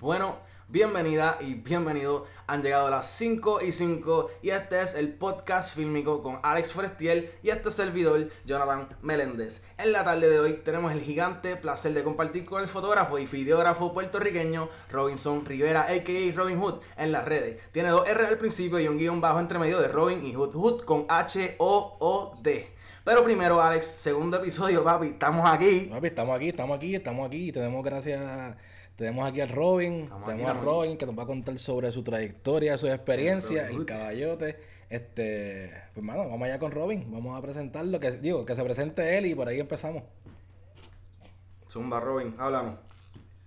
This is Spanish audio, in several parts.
Bueno, bienvenida y bienvenido. Han llegado las 5 y 5 y este es el podcast fílmico con Alex Forestiel y este servidor Jonathan Meléndez. En la tarde de hoy tenemos el gigante placer de compartir con el fotógrafo y videógrafo puertorriqueño Robinson Rivera, a.k.a. Robin Hood, en las redes. Tiene dos R al principio y un guion bajo entre medio de Robin y Hood. Hood con H-O-O-D. Pero primero, Alex, segundo episodio, papi, estamos aquí. Papi, estamos aquí, estamos aquí, estamos aquí y tenemos gracias tenemos aquí al Robin, tenemos a Robin que nos va a contar sobre su trayectoria, su experiencia, el caballote. Este, pues mano, vamos allá con Robin, vamos a presentarlo, que digo, que se presente él y por ahí empezamos. Zumba Robin, háblame.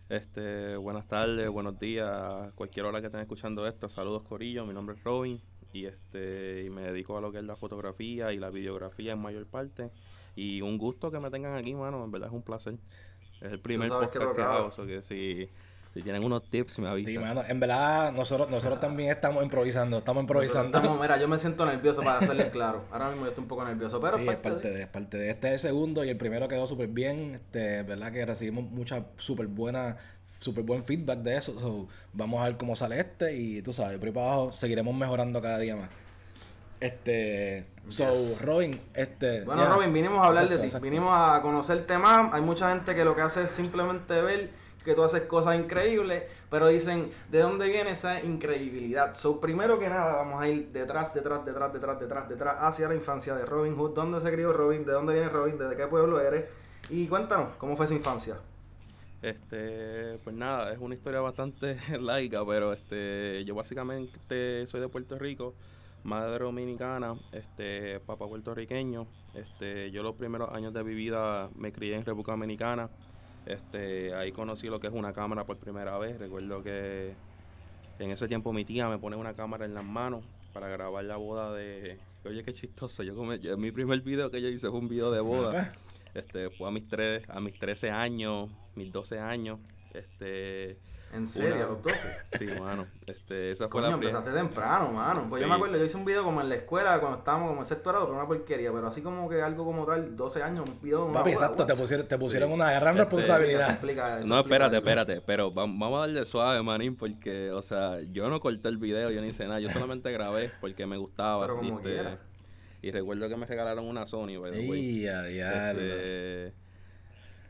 Este, buenas tardes, buenos días, cualquier hora que estén escuchando esto, saludos Corillo, mi nombre es Robin y este y me dedico a lo que es la fotografía y la videografía en mayor parte y un gusto que me tengan aquí, mano, en verdad es un placer. Es el primer podcast que, hago, que si, si, tienen unos tips me avisan. Sí, mano, en verdad nosotros nosotros también estamos improvisando, estamos improvisando. Estamos, mira, yo me siento nervioso para hacerles claro. Ahora mismo yo estoy un poco nervioso, pero sí, es parte, de... parte de este es el segundo y el primero quedó súper bien, este, verdad que recibimos mucha súper buena súper buen feedback de eso. vamos a ver cómo sale este y tú sabes, por ahí para abajo seguiremos mejorando cada día más. Este, so, Robin, este. Bueno, Robin, vinimos a hablar de ti, vinimos a conocerte más. Hay mucha gente que lo que hace es simplemente ver que tú haces cosas increíbles, pero dicen, ¿de dónde viene esa increíbilidad? So, primero que nada, vamos a ir detrás, detrás, detrás, detrás, detrás, detrás, hacia la infancia de Robin Hood. ¿Dónde se crió Robin? ¿De dónde viene Robin? ¿De qué pueblo eres? Y cuéntanos, ¿cómo fue esa infancia? Este, pues nada, es una historia bastante laica, pero este, yo básicamente soy de Puerto Rico madre dominicana, este, papá puertorriqueño. Este, yo los primeros años de mi vida me crié en República Dominicana. Este, ahí conocí lo que es una cámara por primera vez. Recuerdo que en ese tiempo mi tía me pone una cámara en las manos para grabar la boda de... Oye, qué chistoso. Yo, mi primer video que yo hice fue un video de boda. Este, fue a mis, tres, a mis 13 años, mis 12 años. Este, ¿En serio? ¿A los 12? Sí, mano. Este, esa fue la empezaste temprano, mano. Pues yo me acuerdo, yo hice un video como en la escuela cuando estábamos como en sexto grado, pero una porquería. Pero así como que algo como tal, 12 años, un video Papi, exacto, te pusieron, te pusieron una gran este, responsabilidad. no, espérate, espérate. Pero vamos a darle suave, manín, porque, o sea, yo no corté el video, yo ni hice nada. Yo solamente grabé porque me gustaba. Pero como este, Y recuerdo que me regalaron una Sony, güey. Este,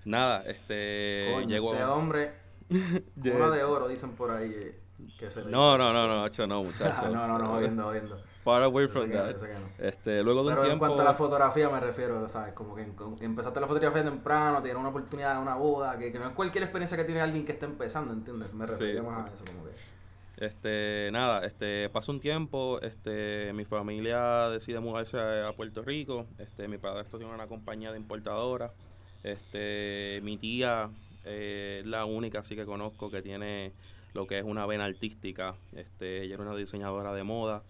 nada, este... Coño, llegó... Este hombre una de oro, dicen por ahí. Eh, que se no, no, no, no, hecho no, muchacho. no, no, no, jodiendo, jodiendo. Far away from that. Este, luego de Pero un en cuanto a la fotografía me refiero, ¿sabes? Como que empezaste la fotografía temprano, tienes una oportunidad, una boda, que, que, no es cualquier experiencia que tiene alguien que está empezando, ¿entiendes? Me refiero más a eso, como que... Este, nada, este, pasa un tiempo, este, mi familia decide mudarse a, Puerto Rico, este, mi padre tiene una compañía de importadora, este, mi tía eh, es la única así que conozco que tiene lo que es una vena artística. Este, ella era una diseñadora de moda.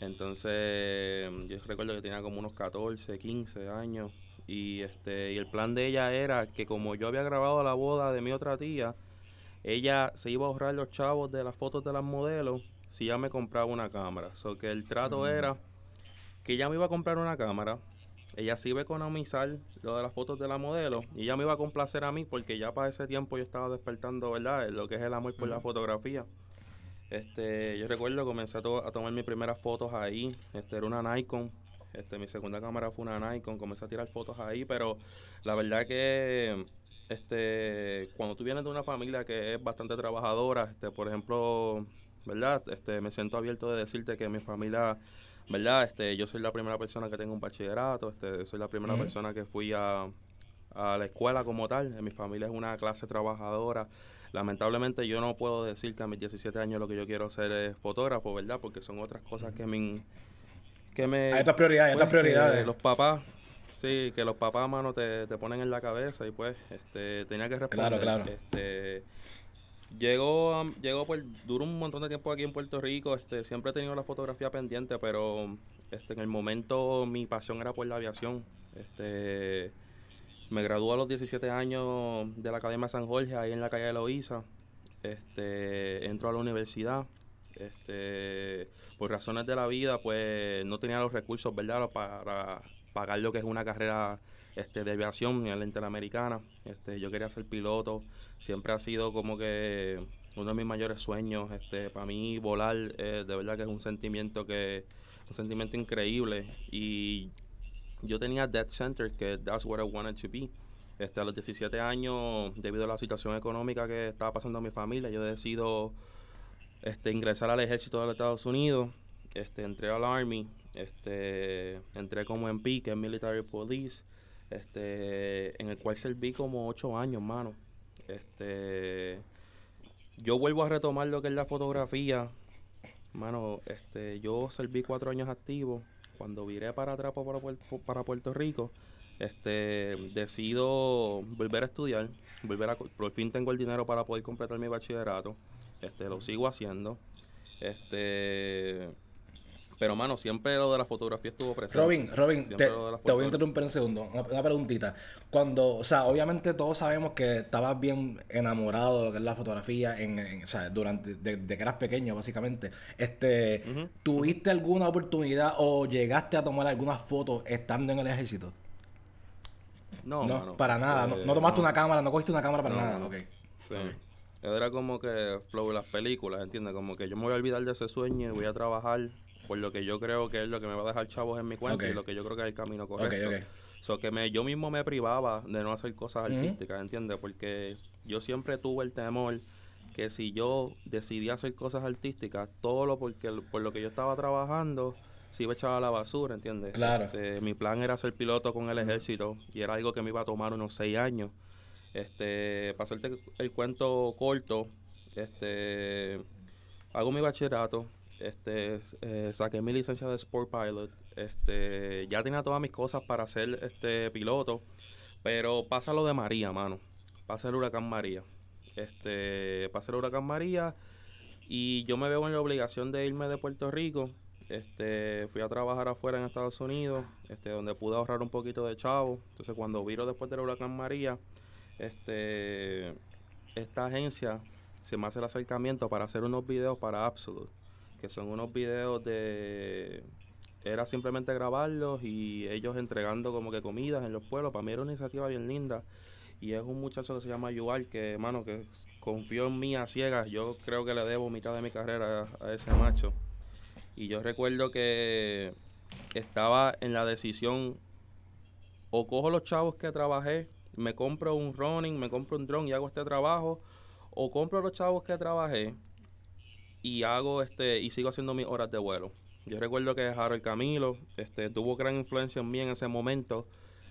Entonces, yo recuerdo que tenía como unos 14, 15 años. Y, este, y el plan de ella era que como yo había grabado la boda de mi otra tía, ella se iba a ahorrar los chavos de las fotos de las modelos si ya me compraba una cámara. So que el trato era que ella me iba a comprar una cámara, ella sí iba a economizar lo de las fotos de la modelo y ella me iba a complacer a mí porque ya para ese tiempo yo estaba despertando, ¿verdad? Lo que es el amor por la fotografía. Este, yo recuerdo comencé a, a, tomar mis primeras fotos ahí. Este era una Nikon. Este, mi segunda cámara fue una Nikon. Comencé a tirar fotos ahí, pero la verdad que este, cuando tú vienes de una familia que es bastante trabajadora, este, por ejemplo, ¿verdad? Este, me siento abierto de decirte que mi familia ¿verdad? Este, yo soy la primera persona que tengo un bachillerato, este, soy la primera persona que fui a, a la escuela como tal. Mi familia es una clase trabajadora. Lamentablemente yo no puedo decir que a mis 17 años lo que yo quiero ser es fotógrafo, ¿verdad? Porque son otras cosas que me... Que me hay otras prioridades, hay otras pues, prioridades. Los papás, sí, que los papás, mano, te, te ponen en la cabeza y pues este, tenía que responder. Claro, claro. Este, Llegó, llegó por, duró un montón de tiempo aquí en Puerto Rico, este, siempre he tenido la fotografía pendiente, pero este, en el momento mi pasión era por la aviación. Este, me gradué a los 17 años de la Academia San Jorge, ahí en la calle de Loíza. Este, entro a la universidad. Este, por razones de la vida, pues no tenía los recursos, ¿verdad?, para pagar lo que es una carrera este, de aviación en la Interamericana. Este, yo quería ser piloto, siempre ha sido como que uno de mis mayores sueños. Este, para mí volar, eh, de verdad que es un sentimiento que, un sentimiento increíble. Y yo tenía Dead Center, que that's what I wanted to be. Este, a los 17 años, debido a la situación económica que estaba pasando en mi familia, yo decido este, ingresar al ejército de los Estados Unidos. Este, entré al Army, este, entré como MP, que es Military Police, este, en el cual serví como 8 años, mano. Este, yo vuelvo a retomar lo que es la fotografía. Mano, este, yo serví cuatro años activo. Cuando viré para atrás para, para Puerto Rico, este, decido volver a estudiar, volver a, por fin tengo el dinero para poder completar mi bachillerato, este, lo sigo haciendo, este, pero, mano, siempre lo de la fotografía estuvo presente. Robin, Robin, te, voy a interrumpir un segundo. Una, preguntita. Cuando, o sea, obviamente todos sabemos que estabas bien enamorado de lo que es la fotografía en, o sea, durante, de, que eras pequeño, básicamente. Este, ¿tuviste alguna oportunidad o llegaste a tomar algunas fotos estando en el ejército? No, no para nada. no, eh, tomaste una cámara, no cogiste una cámara para nada. Okay. Sí. Era como que flow las películas, ¿entiendes? Como que yo me voy a olvidar de ese sueño y voy a trabajar por lo que yo creo que es lo que me va a dejar chavos en mi cuenta y lo que yo creo que es el camino correcto. Okay, so que me, yo mismo me privaba de no hacer cosas artísticas, ¿entiendes? Porque yo siempre tuve el temor que si yo decidí hacer cosas artísticas, todo lo porque por lo que yo estaba trabajando se iba a echar a la basura, ¿entiendes? Claro. Este, mi plan era ser piloto con el ejército y era algo que me iba a tomar unos seis años. Este, para hacerte el cuento corto, este, hago mi bachillerato, este, eh, saqué mi licencia de Sport Pilot, este, ya tenía todas mis cosas para ser este piloto, pero pasa lo de María, mano, pasa el huracán María, este, pasa el huracán María y yo me veo en la obligación de irme de Puerto Rico, este, fui a trabajar afuera en Estados Unidos, este, donde pude ahorrar un poquito de chavo, entonces cuando viro después del huracán María, este, esta agencia se me hace el acercamiento para hacer unos videos para Absolute que son unos videos de... Era simplemente grabarlos y ellos entregando como que comidas en los pueblos. Para mí era una iniciativa bien linda. Y es un muchacho que se llama Yuval, que, hermano, que confió en mí a ciegas. Yo creo que le debo mitad de mi carrera a, ese macho. Y yo recuerdo que estaba en la decisión, o cojo los chavos que trabajé, me compro un running, me compro un drone y hago este trabajo, o compro los chavos que trabajé y hago este y sigo haciendo mis horas de vuelo. Yo recuerdo que Harold Camilo este, tuvo gran influencia en mí en ese momento,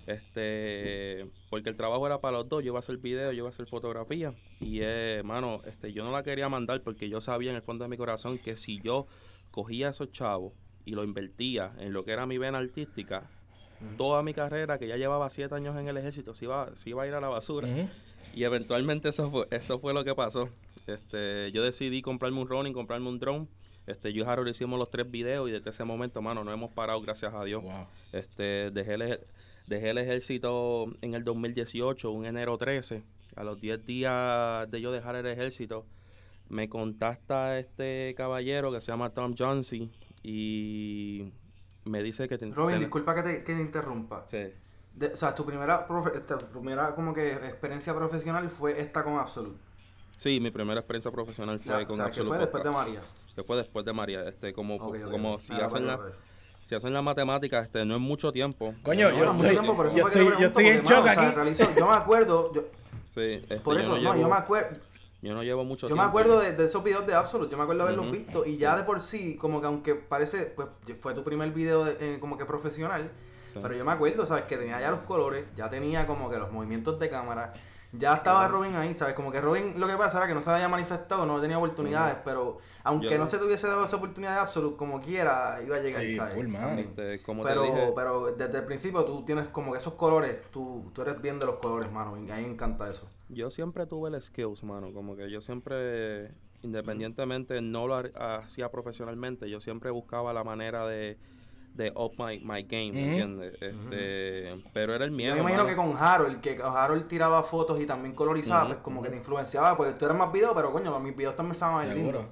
este, porque el trabajo era para los dos, yo iba a hacer video, yo iba a hacer fotografía y eh, mano, este, yo no la quería mandar porque yo sabía en el fondo de mi corazón que si yo cogía esos chavos y lo invertía en lo que era mi vena artística, toda mi carrera que ya llevaba siete años en el ejército se iba, se iba a ir a la basura. Y eventualmente eso fue, eso fue lo que pasó. Este, yo decidí comprarme un Ronin, comprarme un drone. Este, yo y Harold hicimos los tres videos y desde ese momento, mano, no hemos parado, gracias a Dios. Este, dejé el, dejé el ejército en el 2018, un enero 13. A los 10 días de yo dejar el ejército, me contacta este caballero que se llama Tom Johnson y me dice que... Te, Robin, disculpa que te, que te interrumpa. Sí. o sea, tu primera, tu primera como que experiencia profesional fue esta con Absolute. Sí, mi primera experiencia profesional fue con o sea, que fue después de María. Que fue después de María. Este, como, como si hacen la si hacen la matemática, este, no es mucho tiempo. Coño, yo, estoy, yo, estoy, yo estoy en shock aquí. yo me acuerdo. Yo, sí, este, por eso, no, yo me acuerdo. Yo no llevo mucho yo tiempo. Yo me acuerdo de, de, esos videos de Absolute, yo me acuerdo de haberlos visto y ya de por sí, como que aunque parece, pues fue tu primer video eh, como que profesional, pero yo me acuerdo, ¿sabes? Que tenía ya los colores, ya tenía como que los movimientos de cámara, ya estaba Robin ahí, ¿sabes? Como que Robin lo que pasa era que no se había manifestado, no tenía oportunidades, pero aunque no se tuviese dado esa oportunidad de absoluto, como quiera, iba a llegar. Sí, ¿sabes? full, man. Este, como pero, te dije... pero desde el principio tú tienes como que esos colores, tú, tú eres bien de los colores, mano, y a mí me encanta eso. Yo siempre tuve el skills, mano, como que yo siempre, independientemente no lo hacía profesionalmente, yo siempre buscaba la manera de de up my, my game, ¿me entiendes? Este, Pero era el miedo. Yo me imagino que con Harold, que Harold tiraba fotos y también colorizaba, pues como que te influenciaba, porque tú eras más video, pero coño, mis videos también estaban más lindos.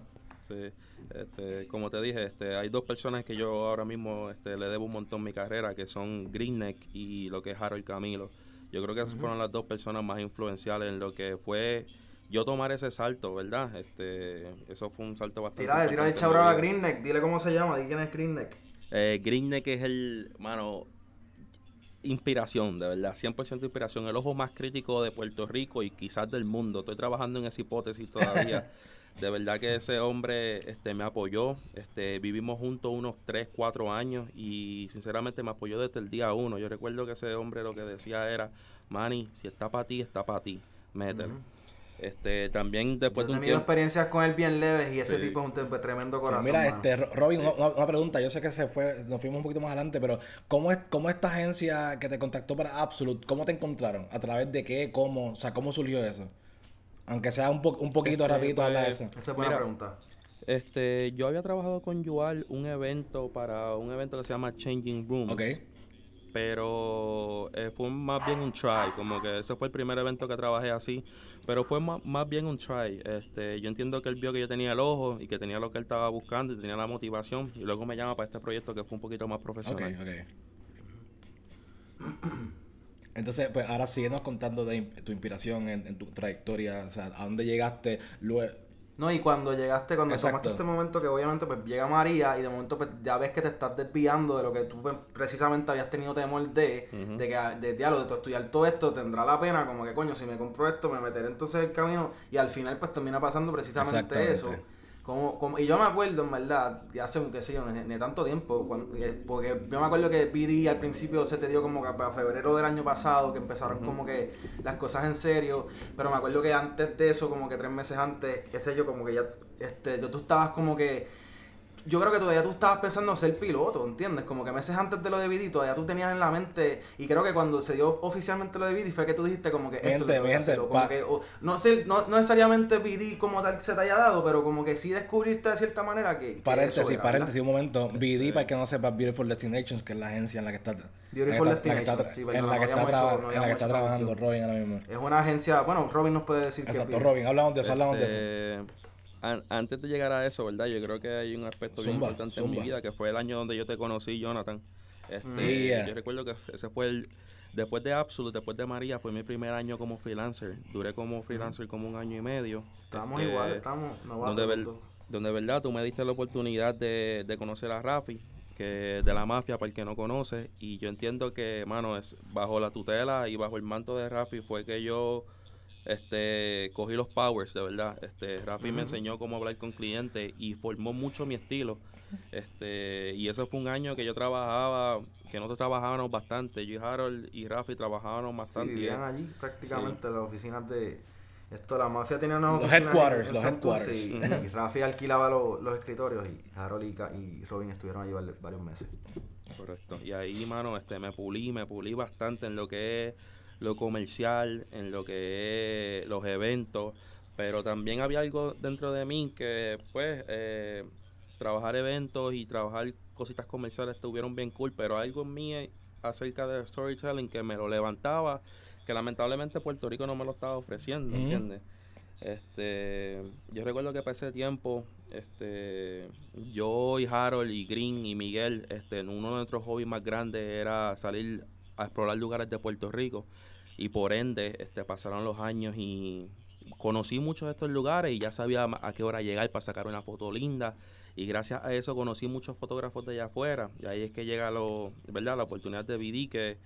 Sí. Este, como te dije, este, hay dos personas que yo ahora mismo este, le debo un montón mi carrera, que son Greenneck y lo que es Harold Camilo. Yo creo que esas fueron las dos personas más influenciales en lo que fue yo tomar ese salto, ¿verdad? Este, eso fue un salto bastante Tírale, tírale en chabra a. Greenneck, dile cómo se llama, di quién es Greenneck. Eh, Greenneck es el, mano, inspiración, de verdad, 100% inspiración, el ojo más crítico de Puerto Rico y quizás del mundo. Estoy trabajando en esa hipótesis todavía. de verdad que ese hombre este, me apoyó, este, vivimos juntos unos 3, 4 años y sinceramente me apoyó desde el día uno. Yo recuerdo que ese hombre lo que decía era, Manny, si está para ti, está para ti, métele. Ujú. Este, también Yo después he de un tenido tiempo... experiencias con él bien leves y ese Sí. tipo es un tempe- tremendo Sí, corazón. mira, mano. este, Ro- Robin, una, una pregunta. Yo sé que se fue, nos fuimos un poquito más adelante, pero ¿cómo es, cómo esta agencia que te contactó para Absolute, cómo te encontraron? ¿A través de qué? ¿Cómo? O sea, ¿cómo surgió eso? Aunque sea un, po- un poquito Este, rapidito hablar de pues, eso. Esa es buena Mira, pregunta. Este, yo había trabajado con Yual un evento para un evento que se llama Changing Rooms. Ok. Pero eh, fue más bien un try, como que ese fue el primer evento que trabajé así, pero fue más, más bien un try. Este, yo entiendo que él vio que yo tenía el ojo y que tenía lo que él estaba buscando y tenía la motivación y luego me llama para este proyecto que fue un poquito más profesional. ok. Entonces, pues ahora síguenos contando de tu inspiración en, en tu trayectoria, o sea, a dónde llegaste luego. No, y cuando llegaste, cuando Exacto. tomaste este momento que obviamente pues llega María y de momento pues ya ves que te estás desviando de lo que tú pues, precisamente habías tenido temor de, de que ah, de diálogo, de tu estudiar todo esto, tendrá la pena, como que coño, si me compro esto, me meteré entonces el camino y al final pues termina pasando precisamente eso. Como, como, y yo me acuerdo, en verdad, que hace un, qué sé yo, ni, ni tanto tiempo, cuando- porque yo me acuerdo que BD al principio se te dio como que para febrero del año pasado, que empezaron como que las cosas en serio, pero me acuerdo que antes de eso, como que tres meses antes, qué sé yo, como que ya, este, yo, tú estabas como que, yo creo que todavía tú estabas pensando en ser piloto, ¿entiendes? Como que meses antes de lo de BD todavía tú tenías en la mente, y creo que cuando se dio oficialmente lo de BD fue que tú dijiste como que esto Gente, es lo que voy mi a gente, hacer, o como pa- que, o- no, sé, no, no necesariamente BD como tal se te haya dado, pero como que sí descubriste de cierta manera que... que Paréntesis, era, paréntesis, un momento. Este BD, para el que no sepa, Beautiful Destinations, que es la agencia en la que está. Beautiful en la que está- Destinations, en la que está- sí, en la que trabajando. Robin ahora mismo. Es una agencia, bueno, Robin nos puede decir Exacto, que... Robin, hablamos de eso, hablamos de eso. An- antes de llegar a eso, ¿verdad? Yo creo que hay un aspecto bien Zumba, importante en mi vida, que fue el año donde yo te conocí, Jonathan. Este, Mm. Yeah. Yo recuerdo que ese fue el... Después de Absolute, después de María, fue mi primer año como freelancer. Duré como freelancer como un año y medio. Estamos Este, igual, estamos donde, ver- donde verdad tú me diste la oportunidad de, de conocer a Rafi, que de la mafia para el que no conoce, y yo entiendo que, mano, es bajo la tutela y bajo el manto de Rafi fue que yo este cogí los powers, de verdad. Este Rafi me enseñó cómo hablar con clientes y formó mucho mi estilo. Este, y eso fue un año que yo trabajaba, que nosotros trabajábamos bastante. Yo y Harold y Rafi trabajábamos Sí, bastante. vivían allí prácticamente las oficinas de... Esto, la mafia tenía unas Los headquarters, en los headquarters. Y, y Rafi alquilaba lo- los escritorios y Harold y, y Robin estuvieron allí vari- varios meses. Correcto. Y ahí, mano, este, me pulí, me pulí bastante en lo que es lo comercial, en lo que es los eventos, pero también había algo dentro de mí que, pues, eh, trabajar eventos y trabajar cositas comerciales estuvieron bien cool, pero algo en mí acerca de storytelling que me lo levantaba, que lamentablemente Puerto Rico no me lo estaba ofreciendo. ¿entiendes? Este, yo recuerdo que para ese tiempo, este, yo y Harold y Green y Miguel, este, uno de nuestros hobbies más grandes era salir a explorar lugares de Puerto Rico y por ende, este, pasaron los años y conocí muchos de estos lugares y ya sabía a qué hora llegar para sacar una foto linda y gracias a eso conocí muchos fotógrafos de allá afuera y ahí es que llega lo, ¿verdad? la oportunidad de BD que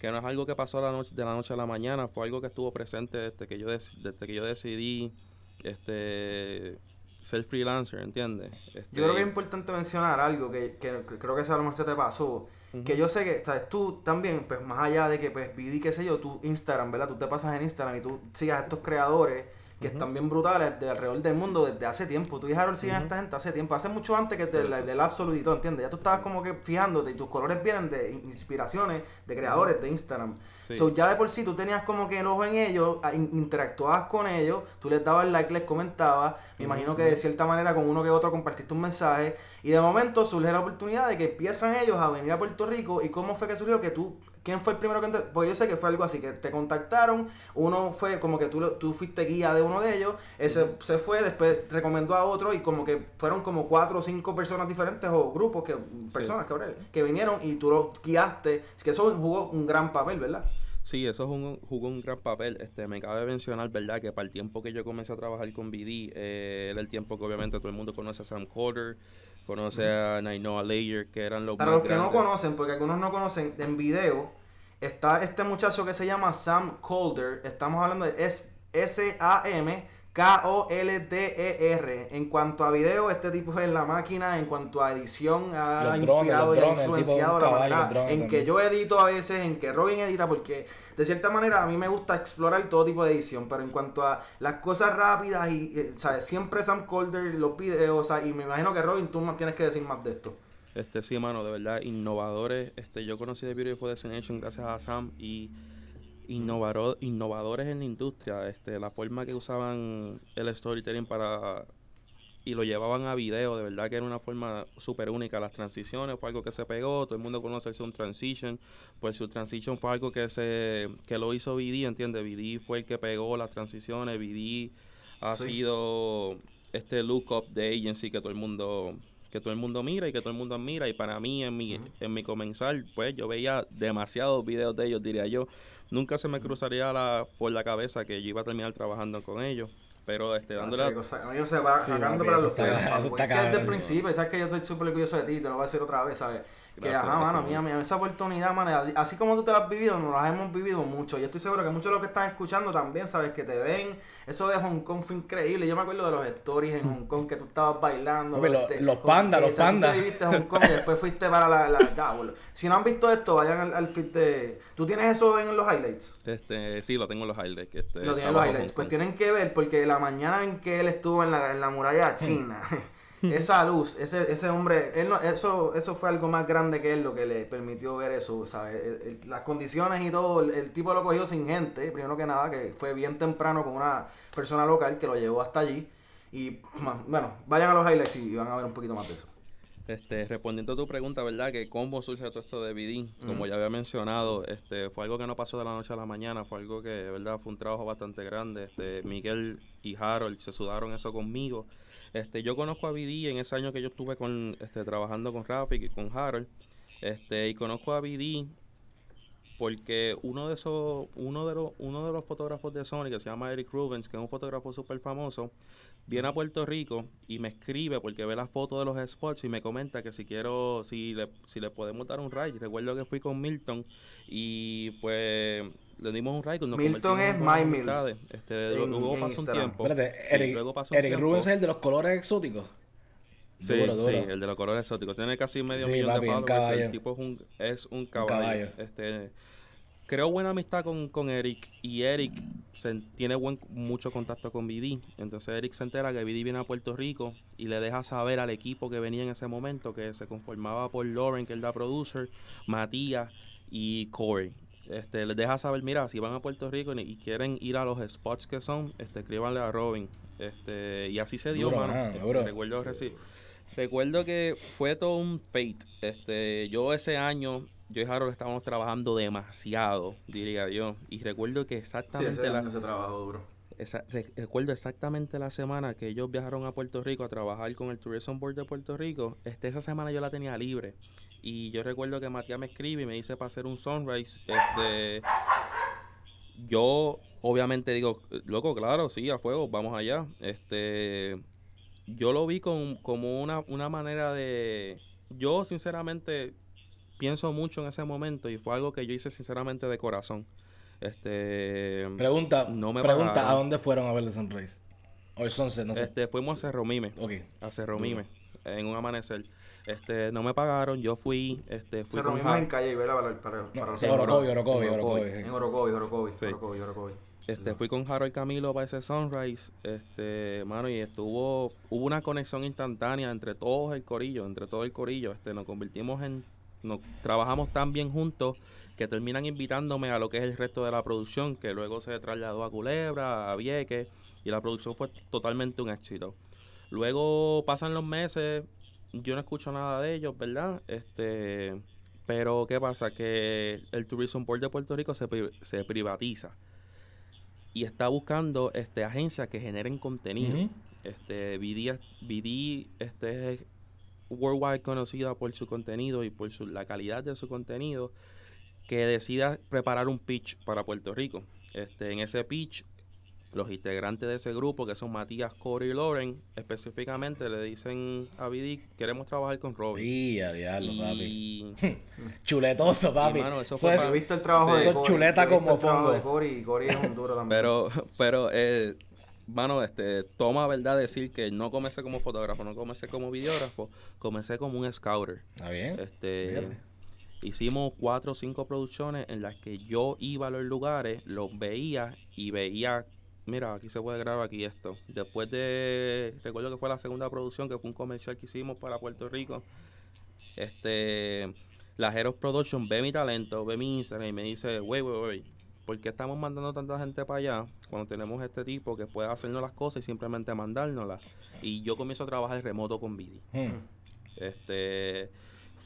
que no es algo que pasó la noche, de la noche a la mañana, fue algo que estuvo presente desde que yo, desde que yo decidí este ser freelancer, ¿entiendes? Yo Este, creo que es importante mencionar algo que, que- que creo que eso a lo mejor se te pasó. Que yo sé que, ¿sabes? Tú también, pues más allá de que, pues, BD, qué sé yo, tú Instagram, ¿verdad? Tú te pasas en Instagram y tú sigas a estos creadores que están bien brutales de alrededor del mundo desde hace tiempo. Tú y Harold siguen a esta gente hace tiempo, hace mucho antes que te- la- del Absolute y todo, ¿entiendes? Ya tú estabas como que fijándote y tus colores vienen de in- inspiraciones de creadores de Instagram. Sí. So, ya de por sí tú tenías como que el ojo en ellos, interactuabas con ellos, tú les dabas like, les comentabas, me imagino que de cierta manera con uno que otro compartiste un mensaje y de momento surge la oportunidad de que empiezan ellos a venir a Puerto Rico y cómo fue que surgió que tú, ¿quién fue el primero que te, Porque yo sé que fue algo así, que te contactaron, uno fue como que tú, tú fuiste guía de uno de ellos, ese se fue, después recomendó a otro y como que fueron como cuatro o cinco personas diferentes o grupos, que personas que, que vinieron y tú los guiaste, que eso jugó un gran papel, ¿verdad? Sí, eso es un, jugó un gran papel. Este, me cabe mencionar, ¿verdad? Que para el tiempo que yo comencé a trabajar con BD, eh, era el tiempo que obviamente todo el mundo conoce a Sam Carter, conoce a Nainoa Layer, que eran los Para más los que no conocen, porque algunos no conocen, en video está este muchacho que se llama Sam Calder. Estamos hablando de es S-A-M. K-O-L-D-E-R. En cuanto a video, este tipo es la máquina. En cuanto a edición, ha Los inspirado y ha drones, influenciado la caballo, manera en que yo edito a veces, en que Robin edita, porque de cierta manera a mí me gusta explorar todo tipo de edición. Pero en cuanto a las cosas rápidas, y eh, ¿sabes? siempre Sam Calder los videos, o sea, y me imagino que Robin, tú más tienes que decir más de esto. Este, sí, mano, de verdad, innovadores. Este, yo conocí The Beautiful Destination gracias a Sam y innovaro- innovadores en la industria. Este, la forma que usaban el storytelling para y lo llevaban a video, de verdad que era una forma súper única. Las transiciones fue algo que se pegó, todo el mundo conoce Sound Transition, pues su Transition fue algo que se que lo hizo BD, ¿entiendes? BD fue el que pegó las transiciones, BD ha Sí. sido este look up de agency que todo el mundo que todo el mundo mira y que todo el mundo admira y para mí en mi en mi comenzar pues yo veía demasiados videos de ellos diría yo nunca se me cruzaría la, por la cabeza que yo iba a terminar trabajando con ellos pero este dándole Tacho, cosa- a mí me se va Sí, sacando para los pelos, es que desde el principio, sabes que yo soy súper orgulloso de ti, te lo voy a decir otra vez, ¿sabes? Que ajá, mano, gracias, a mí, a mano. mí esa oportunidad, mano, así, así como tú te la has vivido, nos las hemos vivido mucho. Y estoy seguro que muchos de los que están escuchando también, ¿sabes? Que te ven. Eso de Hong Kong fue increíble. Yo me acuerdo de los stories en Hong Kong que tú estabas bailando. Este, los- pandas, los sea, tú te pandas. viviste en Hong Kong y después fuiste para la... la. Si no han visto esto, vayan al, al feed de... ¿Tú tienes eso en los highlights? este sí lo tengo en los highlights que este, Lo tienen está los highlights. Pues tienen que ver, porque la mañana en que él estuvo en la, en la muralla china, esa luz, ese, ese hombre, él no, eso, eso fue algo más grande que él lo que le permitió ver eso, ¿sabes? Las condiciones y todo, el, el tipo lo cogió sin gente, primero que nada, que fue bien temprano con una persona local que lo llevó hasta allí. Y bueno, vayan a los highlights y van a ver un poquito más de eso. Este, respondiendo a tu pregunta, ¿verdad? Que cómo surge todo esto de BD, como ya había mencionado, este, fue algo que no pasó de la noche a la mañana, fue algo que, ¿verdad? Fue un trabajo bastante grande. Este, Miguel y Harold se sudaron eso conmigo. Este, yo conozco a BD en ese año que yo estuve con, este, trabajando con Rafik y con Harold. Este, y conozco a BD porque uno de esos, uno de los, uno de los fotógrafos de Sony que se llama Eric Rubens, que es un fotógrafo súper famoso, viene a Puerto Rico y me escribe porque ve la foto de los spots y me comenta que si quiero, si le, si le podemos dar un ride. Recuerdo que fui con Milton y pues le dimos un ride. nos Milton es My Mills. Este, en- luego en pasó un tiempo. Espérate, Sí, Eric, luego pasó un Eric tiempo. Rubens es el de los colores exóticos. Sí, Duro, duro. sí, el de los colores exóticos. Tiene casi medio Sí, millón papi, de un followers. caballo. El tipo es un, es un caballo. caballo. Este, creo buena amistad con, con Eric y Eric se, tiene buen, mucho contacto con BD. Entonces Eric se entera que BD viene a Puerto Rico y le deja saber al equipo que venía en ese momento que se conformaba por Lauren, que es la producer, Matías y Corey. Este, les deja saber, mira, si van a Puerto Rico y, y quieren ir a los spots que son, este, escríbanle a Robin. Este, y así se dio, Duro, mano. Este, recuerdo Recuerdo que fue todo un fate. Este, yo ese año, yo y Harold estábamos trabajando demasiado, diría yo. Y recuerdo que Sí, exactamente ese la, se trabajó duro. esa- re- recuerdo exactamente la semana que ellos viajaron a Puerto Rico a trabajar con el Tourism Board de Puerto Rico. Este, esa semana yo la tenía libre. Y yo recuerdo que Matías me escribe y me dice para hacer un sunrise. Este, yo obviamente digo, loco, claro, sí, a fuego, vamos allá. Este, yo lo vi con, como una, una manera de... Yo sinceramente pienso mucho en ese momento y fue algo que yo hice sinceramente de corazón. Este, Pregunta, No me pregunta pagaron. ¿a dónde fueron a ver el Sunrise? O el Sunset, no sé. este, fuimos a Cerro Mime, Ok. a Cerro Mime, en un amanecer. Este, no me pagaron, yo fui, este, fui Ja- en calle Ibera para, para, No, para es Orocovi, Oro- Orocovi, en Orocovi. Orocovi. En Orocovi, Orocovi, Sí. Orocovi, Orocovi. Este, fui con Harold Camilo para ese sunrise, este, mano, y estuvo, hubo una conexión instantánea entre todos el corillo, entre todo el corillo, este, nos convertimos en, nos trabajamos tan bien juntos que terminan invitándome a lo que es el resto de la producción, que luego se trasladó a Culebra, a Vieques, y la producción fue totalmente un éxito. Luego pasan los meses, yo no escucho nada de ellos, ¿verdad? Este, pero ¿qué pasa? Que el Tourism Board de Puerto Rico se, pri- se privatiza y está buscando este agencias que generen contenido. Ujú. Este BD, BD este es worldwide conocida por su contenido y por su, la calidad de su contenido que decida preparar un pitch para Puerto Rico. Este, en ese pitch, los integrantes de ese grupo, que son Matías, Corey y Loren, específicamente le dicen a Vidic, queremos trabajar con Robin. Y a diablo, papi. Chuletoso, papi. Y, mano, eso es- visto el trabajo Sí. de Eso es chuleta como fongo. de Cory y Cory es un duro también. Pero, pero, eh, mano, este, toma verdad decir que no comencé como fotógrafo, no comencé como videógrafo, comencé como un scouter. Está bien. Este, Fíjate. hicimos cuatro o cinco producciones en las que yo iba a los lugares, los veía y veía, mira, aquí se puede grabar aquí esto. Después de, recuerdo que fue la segunda producción, que fue un comercial que hicimos para Puerto Rico. Este, la Heroes Production ve mi talento, ve mi Instagram y me dice, wey, wey, wey, ¿por qué estamos mandando tanta gente para allá cuando tenemos este tipo que puede hacernos las cosas y simplemente mandárnoslas? Y yo comienzo a trabajar remoto con Vidi. Hmm. Este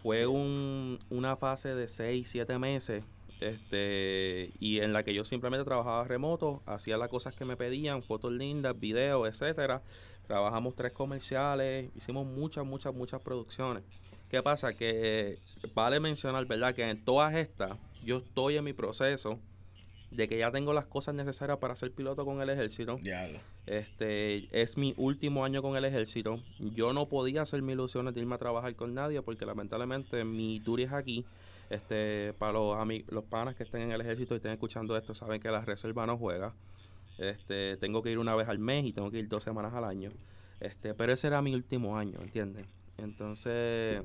fue un, una fase de 6, 7 meses. Este, y en la que yo simplemente trabajaba remoto, hacía las cosas que me pedían, fotos lindas, videos, etcétera. Trabajamos tres comerciales, hicimos muchas, muchas, muchas producciones. ¿Qué pasa? Que vale mencionar, ¿verdad? Que en todas estas, yo estoy en mi proceso de que ya tengo las cosas necesarias para ser piloto con el ejército. Diablo. Este es mi último año con el ejército. Yo no podía hacer mis ilusiones de irme a trabajar con nadie porque lamentablemente mi tour es aquí. Este, para los los panas que estén en el ejército y estén escuchando esto, saben que la reserva no juega. Este, tengo que ir una vez al mes y tengo que ir dos semanas al año. Este, pero ese era mi último año, ¿entiendes? Entonces,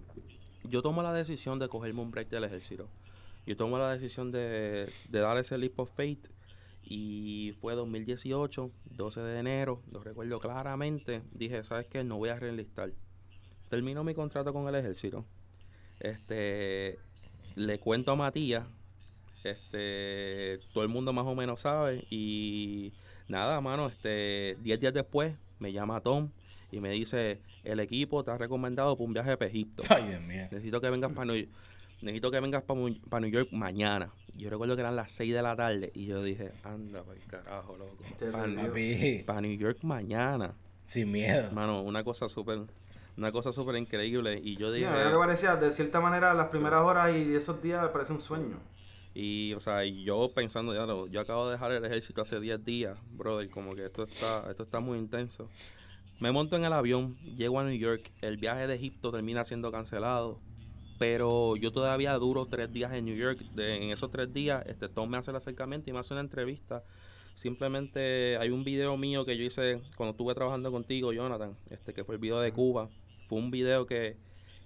yo tomo la decisión de cogerme un break del ejército. Yo tomo la decisión de, de dar ese leap of faith y fue 2018, 12 de enero, lo recuerdo claramente. Dije, ¿sabes qué? No voy a reenlistar. Termino mi contrato con el ejército. Este, le cuento a Matías. Este, todo el mundo más o menos sabe. Y nada, mano, este, 10 días después me llama Tom y me dice, el equipo te ha recomendado para un viaje para Egipto. Ay, Dios mío. Necesito que vengas para New, necesito que vengas para New York mañana. Yo recuerdo que eran las 6 de la tarde y yo dije, anda para el carajo, loco. Para rindió. Papi. New York mañana. Sin miedo. Mano, una cosa súper una cosa súper increíble y yo Sí, dije a mí me parecía, de cierta manera, las primeras horas y esos días me parece un sueño. y o sea, y yo pensando ya lo- yo acabo de dejar el ejército hace 10 días, brother, como que esto está esto está muy intenso. Me monto en el avión, llego a New York, el viaje de Egipto termina siendo cancelado, pero yo todavía duro tres días en New York. De- en esos tres días, este Tom me hace el acercamiento y me hace una entrevista. Simplemente hay un video mío que yo hice cuando estuve trabajando contigo, Jonathan, este que fue el video de Cuba. Fue un video que,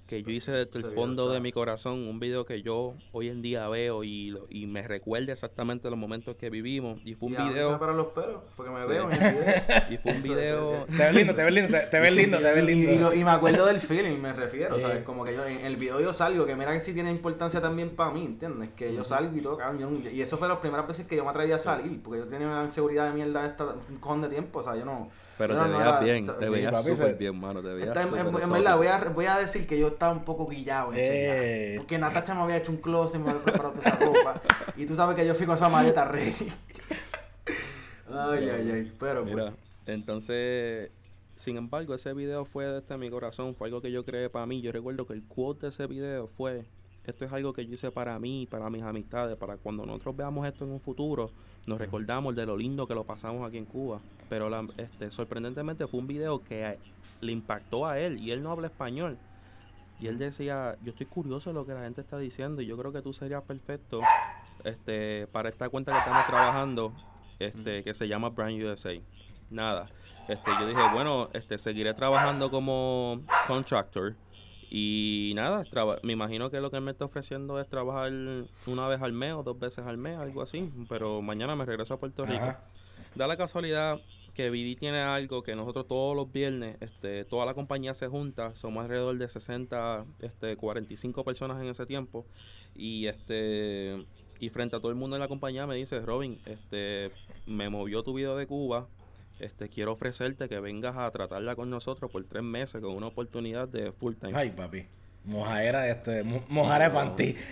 que yo hice desde el fondo está- de mi corazón, un video que yo hoy en día veo y, lo- y me recuerda exactamente los momentos que vivimos. Y fue un y video, paran los pelos, porque me Sí. veo en el video. y fue un video, Te ves lindo, te ves lindo, te, te ves lindo, te ves Y- Y, lindo. lo- y me acuerdo del feeling, me refiero, Sí. ¿sabes? Como que yo en el video yo salgo, que mira que sí tiene importancia también para mí, ¿entiendes? Que yo salgo y todo, cabrón, y eso fue las primeras veces que yo me atreví a salir, porque yo tenía una inseguridad de mierda esta, un cojón de tiempo, o sea, yo no... pero te veías bien, te sí, veías súper bien, mano, te veías en, en- en verdad, voy a, voy a decir que yo estaba un poco guillado ese día, Eh. Porque Natacha me había hecho un closet, me había preparado toda esa ropa. y tú sabes que yo fui con esa maleta ready. ay, ay, ay. Pero pues, entonces, sin embargo, ese video fue desde mi corazón, fue algo que yo creé para mí. Yo recuerdo que el quote de ese video fue, esto es algo que yo hice para mí, para mis amistades, para cuando nosotros veamos esto en un futuro, nos recordamos de lo lindo que lo pasamos aquí en Cuba. Pero la- este, sorprendentemente fue un video que a- le impactó a él y él no habla español. Y él decía, yo estoy curioso de lo que la gente está diciendo y yo creo que tú serías perfecto este, para esta cuenta que estamos trabajando, este, que se llama Brand USA. Nada. Este, yo dije, bueno, este, seguiré trabajando como contractor. Y nada, traba- me imagino que lo que él me está ofreciendo es trabajar una vez al mes o dos veces al mes, algo así. Pero mañana me regreso a Puerto Rico. Ajá. Da la casualidad que BD tiene algo que nosotros todos los viernes, este, toda la compañía se junta, somos alrededor de 60, este, 45 personas en ese tiempo, y este, y frente a todo el mundo en la compañía me dice, Robin, este, me movió tu video de Cuba, este, quiero ofrecerte que vengas a tratarla con nosotros por tres meses con una oportunidad de full time. Ay, papi. Mojadera, este, mo- mojara de panty.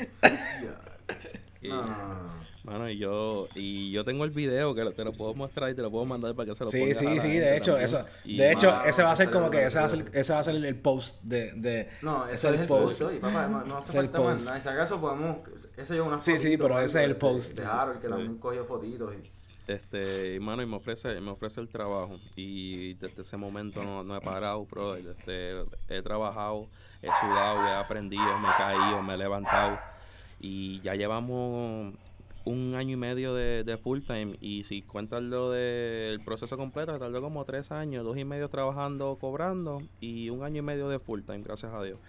Y- no, no, no. Mano, y yo, y yo tengo el video que te lo puedo mostrar y te lo puedo mandar para que se lo Sí, pongas a sí, la sí, gente de hecho, también. eso, Y, de hecho, mano, ese va a ser como que ese va a ser, ese va a ser el post de, de No, ese es el post. Oye, papá, no, hace Ese es el falta más post. nada. Y si acaso podemos. Ese lleva una Sí, sí, pero ese es el post. De, de Harold, que Sí. también cogió fotitos. Y... Este, y, y me ofrece, me ofrece el trabajo. Y desde ese momento no, no he parado, bro. Este, he trabajado, he sudado, he aprendido, me he caído, me he levantado. Y ya llevamos un año y medio de, de full time. Y si cuentas lo del proceso completo, tardó como tres años, dos y medio trabajando, cobrando. Y un año y medio de full time, gracias a Dios.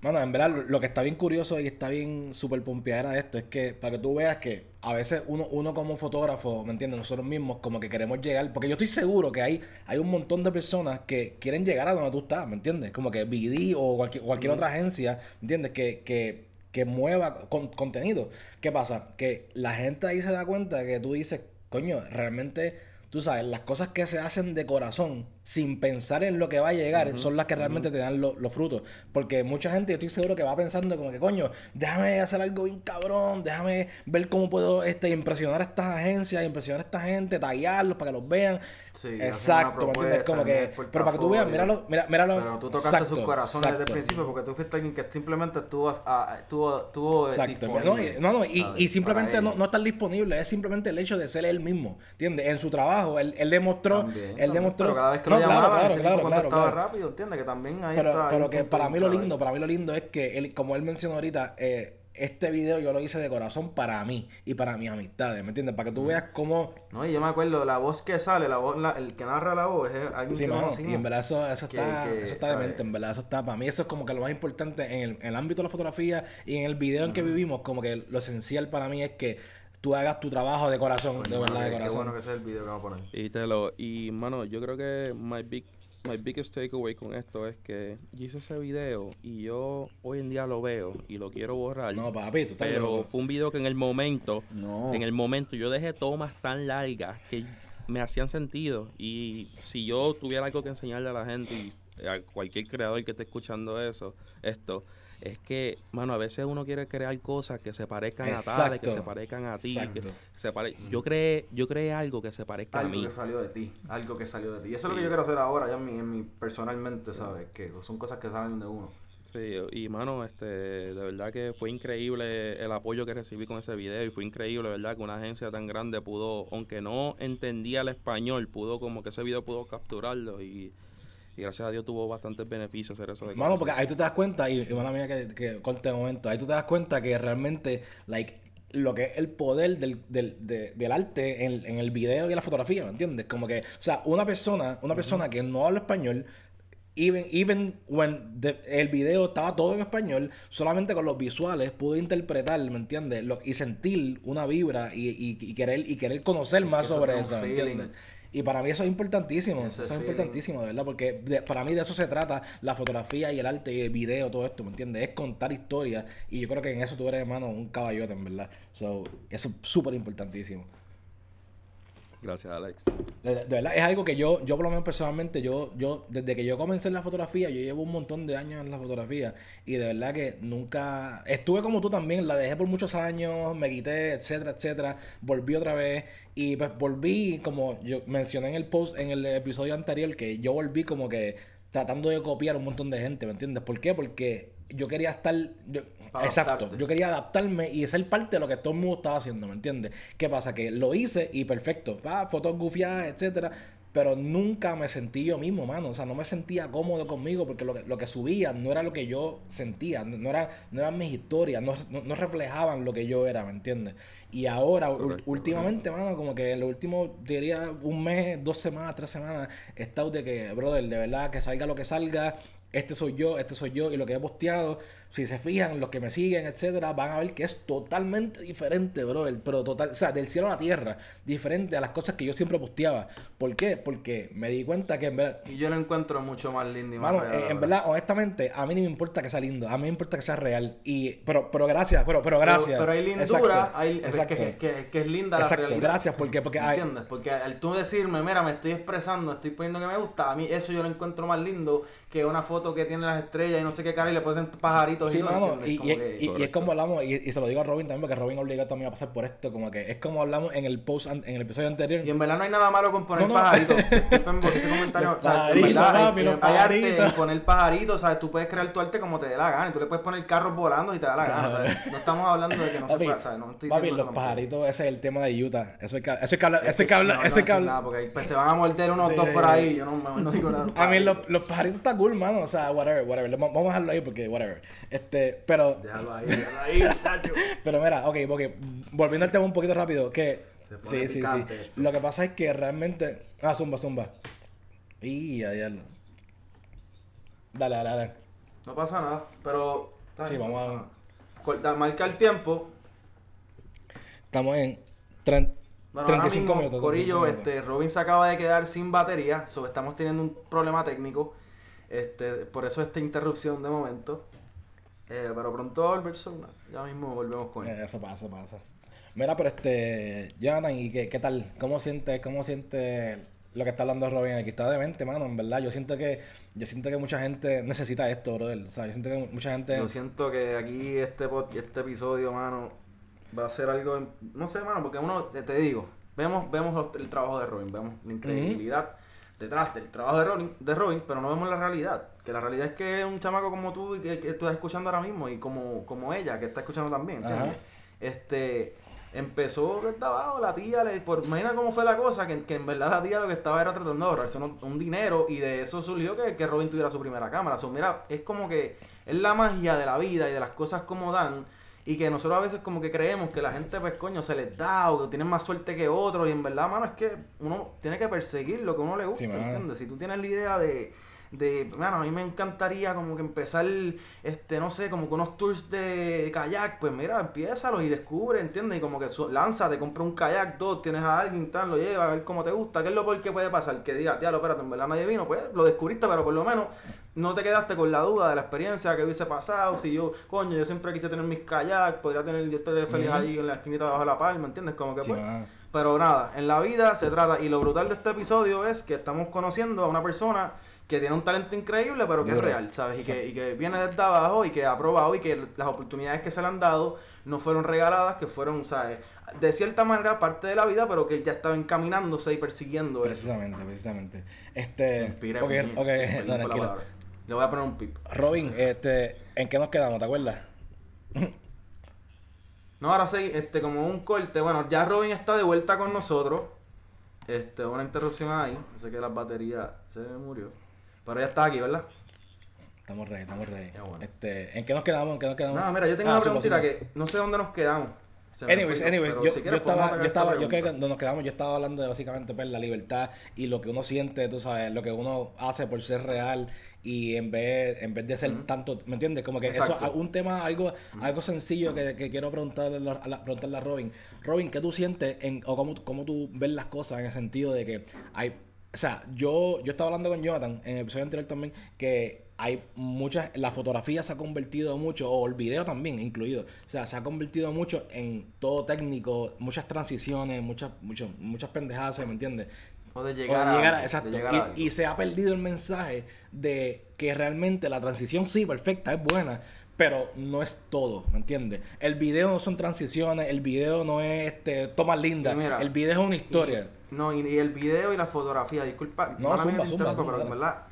Mano, en verdad, lo- que está bien curioso y está bien súper pompeadera de esto es que para que tú veas que a veces uno, uno como fotógrafo, ¿me entiendes? Nosotros mismos como que queremos llegar, porque yo estoy seguro que hay, hay un montón de personas que quieren llegar a donde tú estás, ¿me entiendes? Como que BD o cualquier, cualquier otra agencia, ¿me entiendes? Que, que, que mueva con- contenido. ¿Qué pasa? Que la gente ahí se da cuenta que tú dices, coño, realmente... Tú sabes, las cosas que se hacen de corazón, sin pensar en lo que va a llegar, son las que realmente te dan lo- los frutos. Porque mucha gente, yo estoy seguro que va pensando como que, coño, déjame hacer algo bien cabrón, déjame ver cómo puedo este, impresionar a estas agencias, impresionar a esta gente, tallarlos para que los vean. Sí, Exacto, ¿me entiendes? Como que, pero para que tú veas, míralo, mira, míralo. Pero tú tocaste Exacto, sus corazones desde el exacto. principio porque tú fuiste alguien que simplemente estuvo, estuvo, estuvo Exacto. disponible, No, no, y, y simplemente no, no estar disponible, es simplemente el hecho de ser él mismo. ¿Entiendes? En su trabajo, él, él demostró. También, él también, demostró. Pero cada vez que No, claro, claro, claro, claro, contestaba claro. rápido, ¿entiendes? Que también ahí Pero, está. pero un que para mí lo lindo, para mí lo lindo es que él, como él mencionó ahorita, eh, este video yo lo hice de corazón para mí y para mis amistades, ¿me entiendes? Para que tú veas cómo... No, y yo me acuerdo, la voz que sale, la voz, la- el que narra la voz es alguien Sí, que mano, y en verdad eso, eso Que- está, que, eso está ¿sabes? demente, en verdad, eso está, para mí eso es como que lo más importante en el, en el ámbito de la fotografía y en el video en que vivimos, como que lo esencial para mí es que tú hagas tu trabajo de corazón, Coño, de verdad, mano, de corazón. Qué bueno que ese es el video que vamos a poner. Y te lo, y mano, yo creo que my big, my biggest takeaway con esto es que yo hice ese video y yo hoy en día lo veo y lo quiero borrar. No, papi, tú estás pero loco. fue un video que en el momento, No. en el momento yo dejé tomas tan largas que me hacían sentido y si yo tuviera algo que enseñarle a la gente y a cualquier creador que esté escuchando eso, esto es que, mano, a veces uno quiere crear cosas que se parezcan a tales, que Exacto. se parezcan a ti, que Exacto. se pare... yo creé, yo creé algo que se parezca a Algo mí. que salió de ti, algo que salió de ti. Y eso es lo que yo quiero hacer ahora, ya en mi, en mi personalmente, ¿sabes? Que son cosas que salen de uno. Sí, y mano, este, de verdad que fue increíble el apoyo que recibí con ese video y fue increíble, ¿verdad? Que una agencia tan grande pudo, aunque no entendía el español, pudo como que ese video pudo capturarlo y, y gracias a Dios tuvo bastantes beneficios hacer eso de Mano, porque ahí tú te das cuenta, y, y mala mía que, que corte un momento, ahí tú te das cuenta que realmente, like, lo que es el poder del, del, de- del arte en, en el video y la fotografía, ¿me entiendes? Como que, o sea, una persona, una persona que no habla español, even, even when the- el video estaba todo en español, solamente con los visuales pudo interpretar, ¿me entiendes? Lo- y sentir una vibra y, y- y querer, y querer conocer más sobre eso, ¿me entiendes? Y para mí eso es importantísimo, eso es importantísimo, de verdad, porque de- para mí de eso se trata la fotografía y el arte y el video, todo esto, ¿me entiendes? Es contar historias y yo creo que en eso tú eres, hermano, un caballote, en verdad. So, eso es súper importantísimo. Gracias, Alex. De, verdad, es algo que yo, yo por lo menos personalmente, yo, yo, desde que yo comencé en la fotografía, yo llevo un montón de años en la fotografía y de verdad que nunca, estuve como tú también, la dejé por muchos años, me quité, etcétera, etcétera, volví otra vez y pues volví, como yo mencioné en el post, en el episodio anterior, que yo volví como que tratando de copiar un montón de gente, ¿me entiendes? ¿Por qué? Porque yo quería estar, exacto, adaptarte. yo quería adaptarme y ser parte de lo que todo el mundo estaba haciendo, ¿me entiendes? ¿Qué pasa? Que lo hice y perfecto, ah, fotos gufiadas, etcétera, pero nunca me sentí yo mismo, mano, o sea, no me sentía cómodo conmigo porque lo que, lo que subía no era lo que yo sentía, no, no era, no eran mis historias, no, no- no reflejaban lo que yo era, ¿me entiendes? Y ahora, Correcto, últimamente, mano, como que en lo último, diría un mes, dos semanas, tres semanas, he estado de que, brother, de verdad, que salga lo que salga, este soy yo, este soy yo, y lo que he posteado, si se fijan, los que me siguen, etcétera, van a ver que es totalmente diferente, brother, pero total, o sea, del cielo a la tierra, diferente a las cosas que yo siempre posteaba. ¿Por qué? Porque me di cuenta que en verdad, Y yo lo encuentro mucho más lindo y más Mano, real, eh, en verdad, honestamente, a mí ni me importa que sea lindo, a mí me importa que sea real. Y, pero, pero gracias, pero, pero gracias. Pero, pero hay lindura, Exacto, hay, exacto. Que, que, que es linda Exacto, la realidad. gracias, porque- porque ¿Entiendes? Porque al tú decirme, mira, me estoy expresando, estoy poniendo que me gusta, a mí eso yo lo encuentro más lindo que una foto que tiene las estrellas y no sé qué cara y le ponen pajaritos Sí, y mano, y, y, que- y- y es como hablamos, y, y se lo digo a Robin también, porque Robin obligado también a pasar por esto, como que es como hablamos en el post, an- en el episodio anterior. Y en verdad no hay nada malo con poner No, no. pajaritos. Disculpen por ese comentario. O sea, en pajaritos, verdad, papi, hay- los hay arte en pajaritos. poner pajaritos, ¿sabes? Tú puedes crear tu arte como te dé la gana. Y tú le puedes poner carros volando y te da la gana. ¿sabes? No estamos hablando de que no se Papi, puede, ¿sabes? No estoy papi, diciendo los eso pajaritos, ese es el tema de Utah. Eso hay que, eso hay que tampoco. eso hay que eso hay que nada, porque pues, se van a morder unos dos por ahí. Yo no, digo nada. A mí los, pajaritos está cool, mano. O sea, whatever, whatever. Vamos a dejarlo ahí porque whatever. Este, pero, Déjalo ahí, déjalo ahí, muchacho. pero mira, ok, ok. Volviendo al tema un poquito rápido, que. Se pone Sí, sí, sí. esto. Lo que pasa es que realmente. Ah, zumba, zumba. Y a diablo. Dale, dale, dale. No pasa nada, pero... está Sí, vamos no a-. Corta, marca el tiempo. Estamos en tren- Bueno, 35 ahora mismo, minutos. Corillo, 35 minutos. este, Robin se acaba de quedar sin batería, so estamos teniendo un problema técnico. Este, por eso esta interrupción de momento. Eh, pero pronto va a volver so, Ya mismo volvemos con él. Eh, Eso pasa, pasa. Mira, pero este, Jonathan, ¿y qué, qué tal? ¿Cómo sientes, cómo siente lo que está hablando Robin aquí? Está demente, mano, en verdad. Yo siento que, yo siento que mucha gente necesita esto, brother. O sea, yo siento que mucha gente. Yo siento que aquí este, pod- este episodio, mano, va a ser algo, no sé, mano, porque uno, te, te digo, vemos, vemos el trabajo de Robin, vemos la incredibilidad detrás del trabajo de Robin, de Robin, pero no vemos la realidad. Que la realidad es que un chamaco como tú y que, que estás escuchando ahora mismo y como, como ella, que está escuchando también. Este, empezó desde abajo, la tía, le, por, imagina cómo fue la cosa, que, que en verdad la tía lo que estaba era tratando de ahorrarse un, un dinero y de eso surgió que, que Robin tuviera su primera cámara. So, mira, es como que es la magia de la vida y de las cosas como dan y que nosotros a veces como que creemos que la gente pues coño se les da o que tienen más suerte que otros y en verdad, mano, es que uno tiene que perseguir lo que a uno le gusta, Sí. ¿entiendes? Si tú tienes la idea de de, bueno, a mí me encantaría como que empezar, este, no sé, como que unos tours de kayak, pues mira, empiézalo y descubre, ¿entiendes? Y como que su- lánzate, compra un kayak, dos, tienes a alguien, tal, lo lleva, a ver cómo te gusta, ¿qué es lo peor que puede pasar? Que diga, tía, lo espérate, en verdad nadie vino, pues lo descubriste, pero por lo menos no te quedaste con la duda de la experiencia que hubiese pasado, si yo, coño, yo siempre quise tener mis kayak, podría tener, yo estoy feliz Ujú. allí en la esquinita debajo de la palma, ¿entiendes? Como que Sí, pues... mano. Pero nada, en la vida se trata, y lo brutal de este episodio es que estamos conociendo a una persona que tiene un talento increíble, pero que es real, ¿sabes? Y que, y que viene desde abajo y que ha probado y que las oportunidades que se le han dado no fueron regaladas, que fueron, ¿sabes? De cierta manera parte de la vida, pero que él ya estaba encaminándose y persiguiendo eso. Precisamente, precisamente. Este. Inspiré, ok, puñet, ok, perdón no, tranquilo. Le voy a poner un pip. Robin, este, ¿en qué nos quedamos? ¿Te acuerdas? No, ahora sí, este, como un corte. Bueno, ya Robin está de vuelta con nosotros. Este, una interrupción ahí. Sé que la batería se murió. Pero ya está aquí, ¿verdad? Estamos ready, estamos ready. Bueno. Este, ¿en qué nos quedamos? ¿En qué nos quedamos? No, mira, yo tengo Ah, una preguntita que no sé dónde nos quedamos. Anyways, anyways, yo, si estaba, yo esta estaba, yo creo que nos quedamos, yo estaba hablando de básicamente pues la libertad y lo que uno siente, tú sabes, lo que uno hace por ser real y en vez, en vez de ser tanto, ¿me entiendes? Como que Exacto. eso, un tema, algo, algo sencillo que, que quiero preguntarle a, la- a la- preguntarle a Robin. Robin, ¿qué tú sientes en, o cómo, cómo tú ves las cosas en el sentido de que hay, o sea, yo, yo estaba hablando con Jonathan en el episodio anterior también que hay muchas, la fotografía se ha convertido mucho, o el video también incluido, o sea, se ha convertido mucho en todo técnico, muchas transiciones, muchas, muchas, muchas pendejadas, ¿me entiendes? O de O de llegar, llegar a, a- exacto. de llegar Y- a algo. y, se ha perdido el mensaje de que realmente la transición sí, perfecta, es buena, pero no es todo, ¿me entiendes? El video no son transiciones, el video no es este, tomas mira, el video es una historia. Y- no, y, y el video y la fotografía, disculpa. No, zumba, zumba, zumba, pero en verdad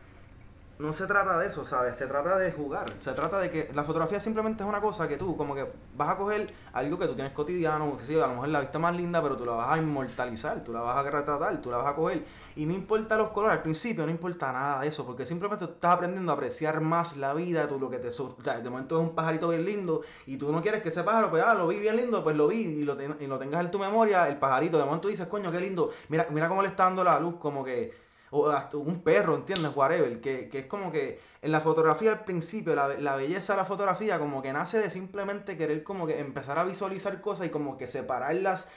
no se trata de eso, ¿sabes? Se trata de jugar. Se trata de que la fotografía simplemente es una cosa que tú, como que vas a coger algo que tú tienes cotidiano, que sí, a lo mejor la vista más linda, pero tú la vas a inmortalizar, tú la vas a retratar, tú la vas a coger. Y no importa los colores, al principio no importa nada de eso, porque simplemente estás aprendiendo a apreciar más la vida, tú lo que te... de momento es un pajarito bien lindo y tú no quieres que ese pájaro, pues, ah, lo vi bien lindo, pues lo vi y lo, ten- y lo tengas en tu memoria, el pajarito. De momento dices, coño, qué lindo, mira, mira cómo le está dando la luz, como que o hasta un perro, ¿entiendes? Whatever, que, que es como que en la fotografía al principio, la, la belleza de la fotografía como que nace de simplemente querer como que empezar a visualizar cosas y como que separarlas,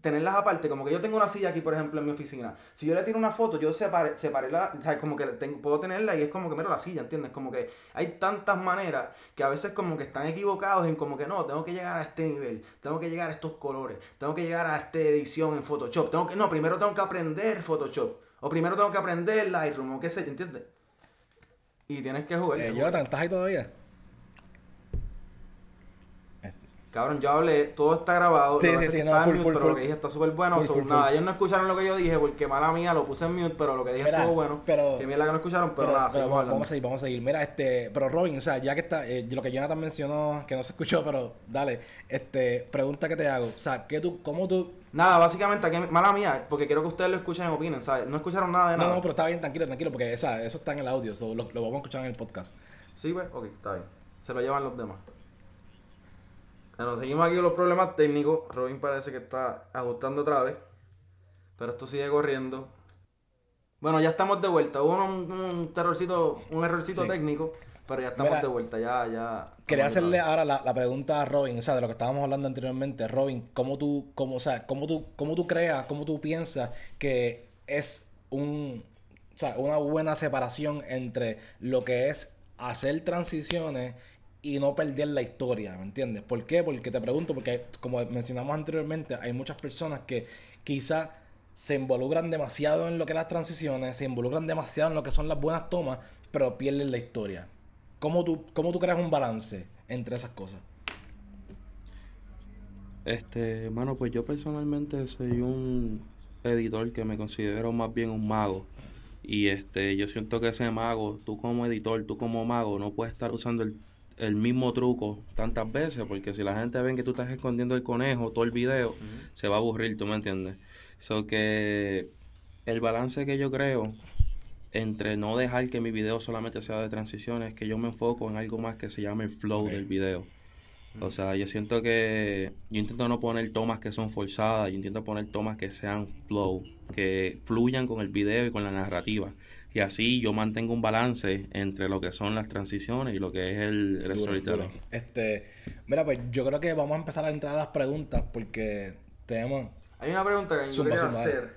tenerlas aparte, como que yo tengo una silla aquí, por ejemplo, en mi oficina, si yo le tiro una foto, yo separé, separé la, o sea, como que tengo- puedo tenerla y es como que miro la silla, ¿entiendes? Como que hay tantas maneras que a veces como que están equivocados en como que no, tengo que llegar a este nivel, tengo que llegar a estos colores, tengo que llegar a esta edición en Photoshop, tengo que, no, primero tengo que aprender Photoshop. O primero tengo que aprender Lightroom, o qué sé, ¿entiendes? Y tienes que jugar. Eh, Jonathan, ¿estás ahí todavía? Cabrón, yo hablé, todo está grabado. Sí, que sí, sí, que no, full, mute, full, pero full. lo que dije está súper bueno. Full, nada, ellos no escucharon lo que yo dije porque mala mía lo puse en mute, pero lo que dije Mira, estuvo bueno. pero- que mierda que no escucharon, pero, Pero, nada, pero vamos, vamos a seguir, vamos a seguir. Mira, este, pero Robin, o sea, ya que está, eh, lo que Jonathan mencionó, que no se escuchó, pero dale, este, pregunta que te hago, o sea, ¿qué tú, cómo tú, Nada, básicamente, aquí, mala mía, porque quiero que ustedes lo escuchen y opinen, ¿sabes? No escucharon nada de no, nada. no, pero está bien, tranquilo, tranquilo, porque o sea, eso está en el audio, so, lo, lo vamos a escuchar en el podcast. Sí, pues, ok, está bien. Se lo llevan los demás. Bueno, seguimos aquí con los problemas técnicos. Robin parece que está ajustando otra vez. Pero esto sigue corriendo. Bueno, ya estamos de vuelta. Hubo un, un terrorcito, un errorcito Sí. técnico, pero ya estamos Mira, de vuelta. Ya, ya. Quería hacerle ahora la, la pregunta a Robin, o sea, de lo que estábamos hablando anteriormente. Robin, ¿cómo tú, cómo, o sea, cómo tú, cómo tú creas, cómo tú piensas que es un, o sea, una buena separación entre lo que es hacer transiciones y no perder la historia, ¿me entiendes? ¿Por qué? Porque te pregunto, porque como mencionamos anteriormente, hay muchas personas que quizás se involucran demasiado en lo que es las transiciones, se involucran demasiado en lo que son las buenas tomas, pero pierden la historia. ¿Cómo tú, cómo tú creas un balance entre esas cosas? Este, mano, pues yo personalmente soy un editor que me considero más bien un mago. Y este, yo siento que ese mago, tú como editor, tú como mago, no puedes estar usando el, el mismo truco tantas veces, porque si la gente ve que tú estás escondiendo el conejo todo el video, se va a aburrir, ¿tú me entiendes? So que el balance que yo creo entre no dejar que mi video solamente sea de transiciones, que yo me enfoco en algo más que se llama el flow del video. O sea, yo siento que yo intento no poner tomas que son forzadas, yo intento poner tomas que sean flow, que fluyan con el video y con la narrativa. Y así yo mantengo un balance entre lo que son las transiciones y lo que es el, el storytelling. Este, mira, pues yo creo que vamos a empezar a entrar a las preguntas porque tenemos. Hay una pregunta que yo Zumba, quería zumba, hacer.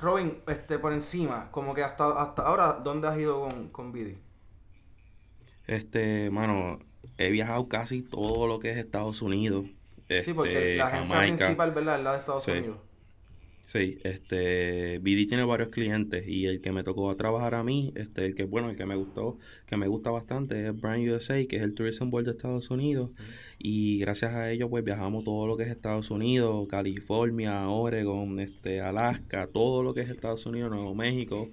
Robin, este, por encima, como que hasta, hasta ahora, ¿dónde has ido con, con Bidi? Este, mano, he viajado casi todo lo que es Estados Unidos. sí, porque este, la agencia Jamaica. principal, ¿verdad? Es la de Estados Sí. Unidos. Sí, este, BD tiene varios clientes y el que me tocó trabajar a mí, este, el que, bueno, el que me gustó, que me gusta bastante es Brand USA, que es el Tourism Board de Estados Unidos. Y gracias a ellos, pues viajamos todo lo que es Estados Unidos, California, Oregon, este, Alaska, todo lo que es Estados Unidos, Nuevo México.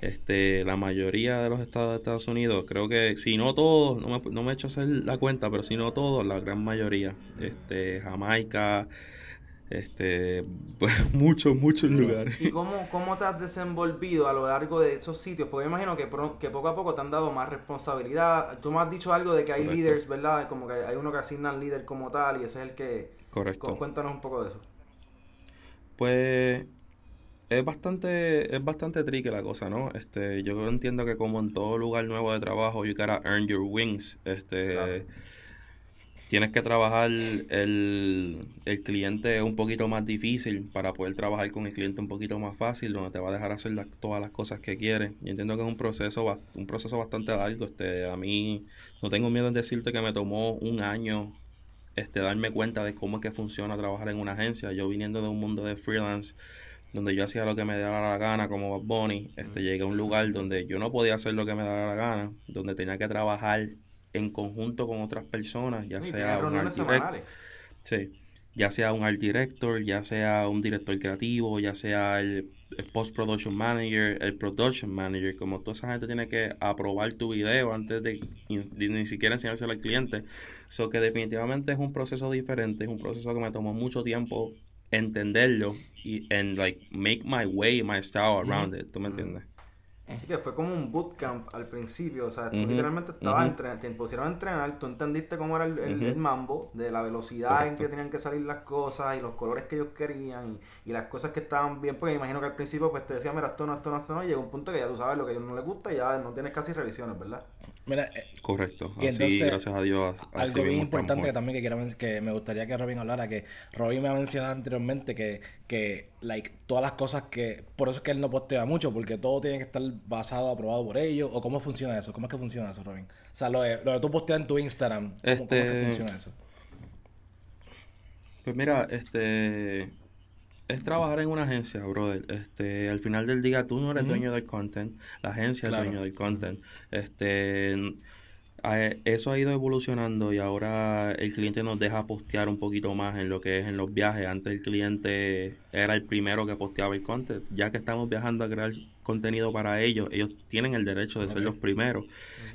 Este, la mayoría de los estados de Estados Unidos, creo que si no todos, no me, no me he hecho hacer la cuenta, pero si no todos, la gran mayoría. Este, Jamaica, este, pues, muchos, muchos lugares. ¿Y cómo, cómo te has desenvolvido a lo largo de esos sitios? Porque me imagino que, que poco a poco te han dado más responsabilidad. Tú me has dicho algo de que hay Correcto. líderes, ¿verdad? Como que hay uno que asigna al líder como tal y ese es el que... Correcto. Cuéntanos un poco de eso. Pues es bastante, es bastante tricky la cosa, ¿no? Este, yo entiendo que como en todo lugar nuevo de trabajo, you gotta earn your wings. Este, Claro. Tienes que trabajar el, el cliente un poquito más difícil para poder trabajar con el cliente un poquito más fácil, donde te va a dejar hacer las- todas las cosas que quieres. Yo entiendo que es un proceso, un proceso bastante largo. Este, a mí no tengo miedo en decirte que me tomó un año este, darme cuenta de cómo es que funciona trabajar en una agencia. Yo viniendo de un mundo de freelance, donde yo hacía lo que me daba la gana como Bad Bunny, este, llegué a un lugar donde yo no podía hacer lo que me daba la gana, donde tenía que trabajar en conjunto con otras personas, ya Y sea un art direct- semanales. Sí. Ya sea un art director, ya sea un director creativo, ya sea el, el post-production manager, el production manager, como toda esa gente tiene que aprobar tu video antes de, de ni siquiera enseñárselo al cliente. So que definitivamente es un proceso diferente, es un proceso que me tomó mucho tiempo entenderlo y and like make my way, my style around it, ¿tú me entiendes? Así que fue como un bootcamp al principio, o sea, tú literalmente estabas ujú. entrenando, te pusieron a entrenar, tú entendiste cómo era el, el- mambo, de la velocidad en que tenían que salir las cosas y los colores que ellos querían y, y las cosas que estaban bien, porque me imagino que al principio pues te decían, mira, esto no, esto no, esto no, y llegó un punto que ya tú sabes lo que a ellos no les gusta y ya no tienes casi revisiones, ¿verdad? Mira, eh, Correcto. Y Así, entonces, gracias a Dios. algo bien importante que también que quiero que me gustaría que Robin hablara, que Robin me ha mencionado anteriormente que, que like, todas las cosas que, por eso es que él no postea mucho, porque todo tiene que estar basado, aprobado por ellos, o cómo funciona eso, cómo es que funciona eso, Robin. O sea, lo de, lo de tú postear en tu Instagram, ¿cómo, cómo es que Este- funciona eso? Pues mira, este, es trabajar en una agencia, brother. Este, al final del día tú no eres dueño del content, la agencia es dueño del content. Este, eso ha ido evolucionando y ahora el cliente nos deja postear un poquito más en lo que es en los viajes. Antes el cliente era el primero que posteaba el content. Ya que estamos viajando a crear contenido para ellos, ellos tienen el derecho de ser los primeros.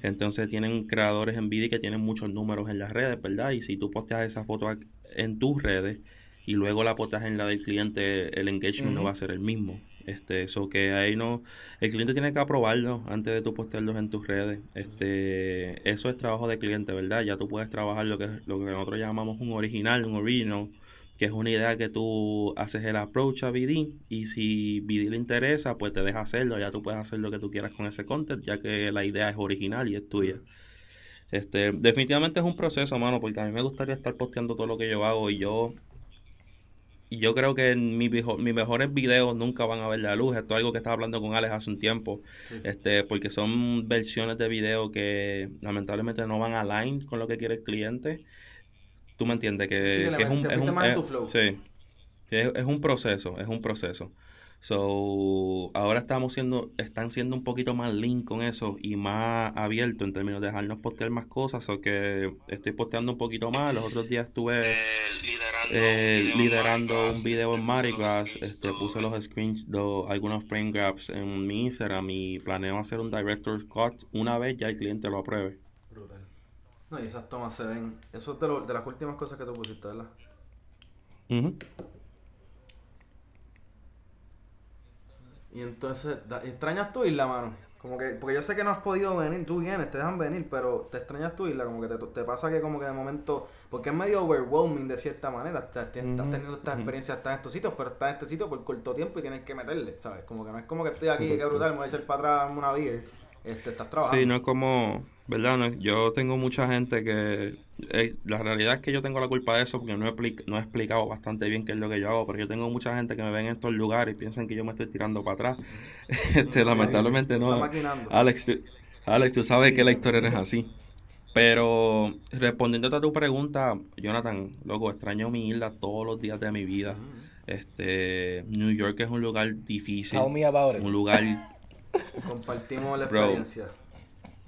Entonces tienen creadores en video que tienen muchos números en las redes, ¿verdad? Y si tú posteas esa foto en tus redes y luego la posteas en la del cliente, el engagement no va a ser el mismo. Este, eso que ahí no, el cliente tiene que aprobarlo antes de tú postearlos en tus redes. Este, eso es trabajo de cliente, ¿verdad? Ya tú puedes trabajar lo que lo que nosotros llamamos un original, un original, que es una idea que tú haces el approach a BD y si BD le interesa, pues te deja hacerlo, ya tú puedes hacer lo que tú quieras con ese content, ya que la idea es original y es tuya. Este, definitivamente es un proceso, mano, porque a mí me gustaría estar posteando todo lo que yo hago y yo y yo creo que mi, mis mejores videos nunca van a ver la luz. Esto es algo que estaba hablando con Alex hace un tiempo. este Porque son versiones de video que lamentablemente no van a line con lo que quiere el cliente. Tú me entiendes que, es un... Es un sí, es un proceso, es un proceso. So, ahora estamos siendo, están siendo un poquito más lean con eso y más abierto en términos de dejarnos postear más cosas. O que estoy posteando un poquito más. Los otros días estuve eh, liderando, un video en Marigrass. Este, puse los screens, algunos frame grabs en mi Instagram y planeo hacer un director's cut una vez ya el cliente lo apruebe. Brutal. No, y esas tomas se ven. Eso es de, de las últimas cosas que tú pusiste, ¿verdad? Y entonces, ¿extrañas tu isla, mano? Como que, porque yo sé que no has podido venir, tú vienes, te dejan venir, pero te extrañas tu isla, como que te, te pasa que como que de momento, porque es medio overwhelming de cierta manera, estás, teniendo estas experiencias, estás en estos sitios, pero estás en este sitio por corto tiempo y tienes que meterle, ¿sabes? Como que no es como que estoy aquí, que brutal, me voy a echar para atrás una beer, este, estás trabajando. Sí, no es como, ¿verdad? yo tengo mucha gente que... Eh, la realidad es que yo tengo la culpa de eso porque no he, no he explicado bastante bien qué es lo que yo hago, pero yo tengo mucha gente que me ven en estos lugares y piensan que yo me estoy tirando para atrás. este, lamentablemente no. Alex, tú, Alex, tú sabes que la historia no es así. Pero respondiendo a tu pregunta, Jonathan, loco, extraño mi isla todos los días de mi vida. Este, New York es un lugar difícil. Un lugar... Compartimos la experiencia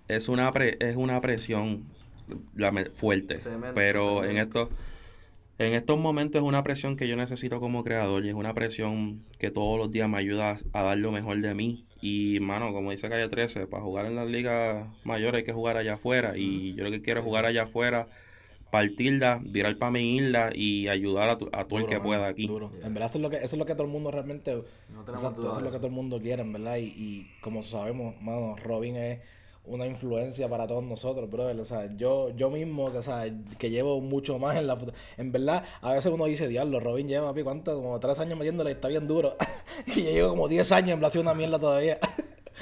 es una, es una presión fuerte. pero en estos en estos momentos es una presión que yo necesito como creador y es una presión que todos los días me ayuda a dar lo mejor de mí. Y, mano, como dice Calle 13, para jugar en las ligas mayores hay que jugar allá afuera. Y yo lo que quiero es jugar allá afuera, partirla, virar para mi isla y ayudar a, todo el que pueda aquí. En verdad, eso es, lo que, eso es lo que todo el mundo realmente. eso es lo que todo el mundo quiere, en verdad. Y, y como sabemos, mano, Robin es una influencia para todos nosotros, brother. O sea, yo, yo mismo, o sea, que llevo mucho más en la foto. En verdad, a veces uno dice, diablo, Robin lleva, papi, ¿cuánto? Como tres años metiéndole, está bien duro. y yo llevo como diez años en Blasio una mierda todavía.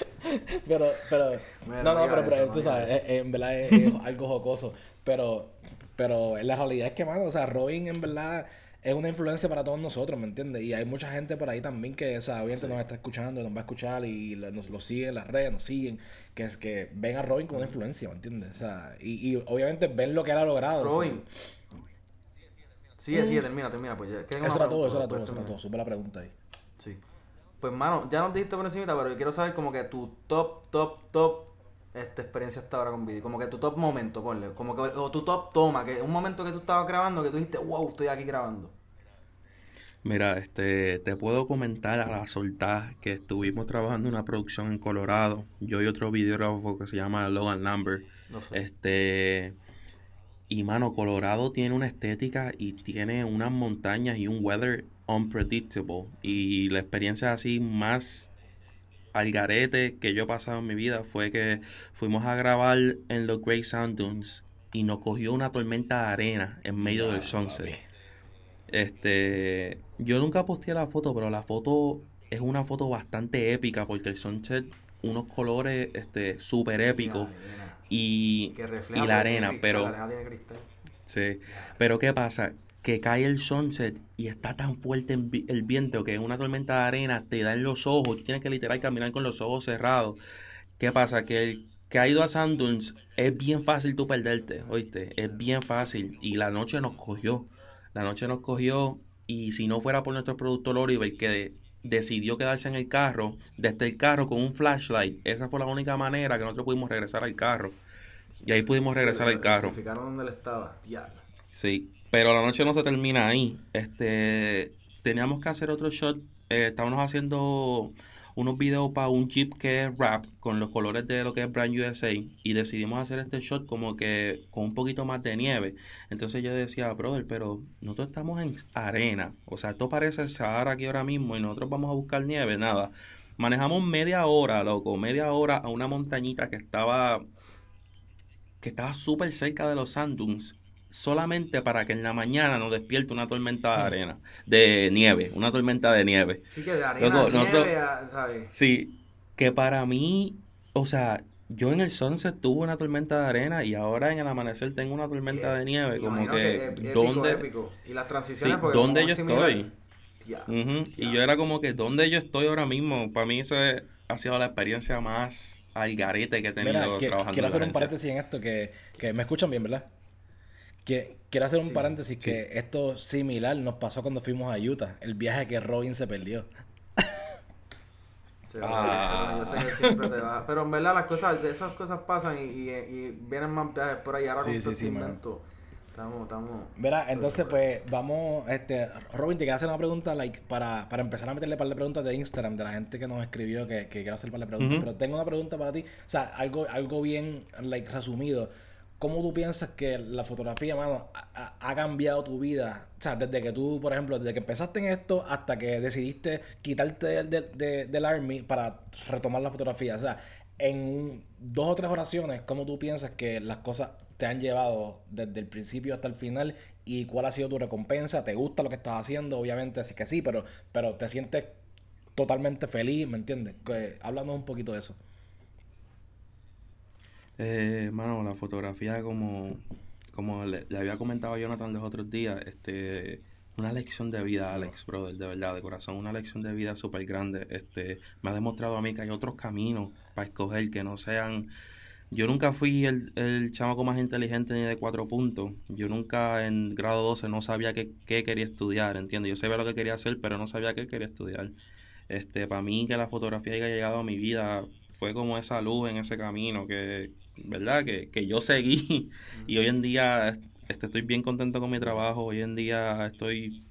pero, pero, no, no, pero, pero tú sabes, en verdad es, algo jocoso. Pero, pero la realidad es que, mano, o sea, Robin en verdad es una influencia para todos nosotros, ¿me entiendes? Y hay mucha gente por ahí también que, o sea, obviamente nos está escuchando, nos va a escuchar y nos lo siguen en las redes, nos siguen, que es que ven a Robin como una influencia, ¿me entiendes? O sea, y, y obviamente ven lo que él ha logrado. Robin. Sí, sí, termina, termina. Pues ya, eso era todo, eso era todo, eso era todo. Sube la pregunta ahí. Sí. Pues, mano, ya nos dijiste por encima, pero yo quiero saber como que tu top, top, top esta experiencia hasta ahora con video. Como que tu top momento, ponle. Como que, o tu top toma, que un momento que tú estabas grabando que tú dijiste, wow, estoy aquí grabando. Mira, este, te puedo comentar a la soltada que estuvimos trabajando una producción en Colorado. Yo y otro videógrafo que se llama Logan Lambert. No sé. Este, y mano, Colorado tiene una estética y tiene unas montañas y un weather unpredictable. Y la experiencia así más al garete que yo he pasado en mi vida fue que fuimos a grabar en los Great Sound Dunes y nos cogió una tormenta de arena en medio del sunset. Este, yo nunca posteé la foto, pero la foto es una foto bastante épica porque el sunset, unos colores este súper épicos y, y la arena, pero sí, pero qué pasa, que cae el sunset y está tan fuerte el viento que una tormenta de arena te da en los ojos, tú tienes que literal caminar con los ojos cerrados. ¿Qué pasa? Que el que ha ido a Sanduns es bien fácil tú perderte, ¿oíste? Es bien fácil y la noche nos cogió la noche nos cogió y si no fuera por nuestro productor Oliver que decidió quedarse en el carro, desde el carro con un flashlight, esa fue la única manera que nosotros pudimos regresar al carro. Y ahí pudimos regresar al carro. Dónde él estaba. Sí, pero la noche no se termina ahí. Este, teníamos que hacer otro shot. Eh, estábamos haciendo unos videos para un chip que es rap con los colores de lo que es Brand USA y decidimos hacer este shot como que con un poquito más de nieve. Entonces yo decía, brother, pero nosotros estamos en arena, o sea, esto parece Sahara aquí ahora mismo y nosotros vamos a buscar nieve, nada. Manejamos media hora, loco, media hora a una montañita que estaba que estaba súper cerca de los Sanduns solamente para que en la mañana nos despierte una tormenta de arena, de nieve, una tormenta de nieve. Sí, que de arena, nieve, ¿sabes? Sí, que para mí, o sea, yo en el sunset tuve una tormenta de arena y ahora en el amanecer tengo una tormenta de nieve, como que, ¿dónde? Y las transiciones, sí, ¿dónde yo estoy? Y yo era como que, ¿dónde yo estoy ahora mismo? Para mí eso ha sido la experiencia más al garete que he tenido trabajando Quiero hacer un paréntesis en esto, que, que me escuchan bien, ¿verdad? Que, quiero hacer un paréntesis que esto similar nos pasó cuando fuimos a Utah, el viaje que Robin se perdió. ah. yo sé que siempre te va. Pero en verdad las cosas, esas cosas pasan y, y, vienen más viajes por ahí ahora con sí, sí, Estamos, estamos. Verá, entonces pues vamos, este, Robin, te quiero hacer una pregunta like, para, para empezar a meterle un par de preguntas de Instagram de la gente que nos escribió que, que quiero hacer un par de preguntas. Pero tengo una pregunta para ti, o sea, algo, algo bien like, resumido. ¿Cómo tú piensas que la fotografía, mano, ha, cambiado tu vida? O sea, desde que tú, por ejemplo, desde que empezaste en esto hasta que decidiste quitarte del, del Army para retomar la fotografía. O sea, en dos o tres oraciones, ¿cómo tú piensas que las cosas te han llevado desde el principio hasta el final? ¿Y cuál ha sido tu recompensa? ¿Te gusta lo que estás haciendo? Obviamente, sí que sí, pero, pero te sientes totalmente feliz, ¿me entiendes? Háblanos un poquito de eso. Eh, mano, la fotografía como, como le, había comentado a Jonathan los otros días, este, una lección de vida, Alex, brother, de verdad, de corazón, una lección de vida súper grande. Este, me ha demostrado a mí que hay otros caminos para escoger que no sean... Yo nunca fui el, el chamaco más inteligente ni de cuatro puntos. Yo nunca en grado 12 no sabía qué, qué quería estudiar, ¿entiendes? Yo sabía lo que quería hacer, pero no sabía qué quería estudiar. Este, para mí que la fotografía haya llegado a mi vida fue como esa luz en ese camino que, ¿verdad? Que, que yo seguí y hoy en día este, estoy bien contento con mi trabajo, hoy en día estoy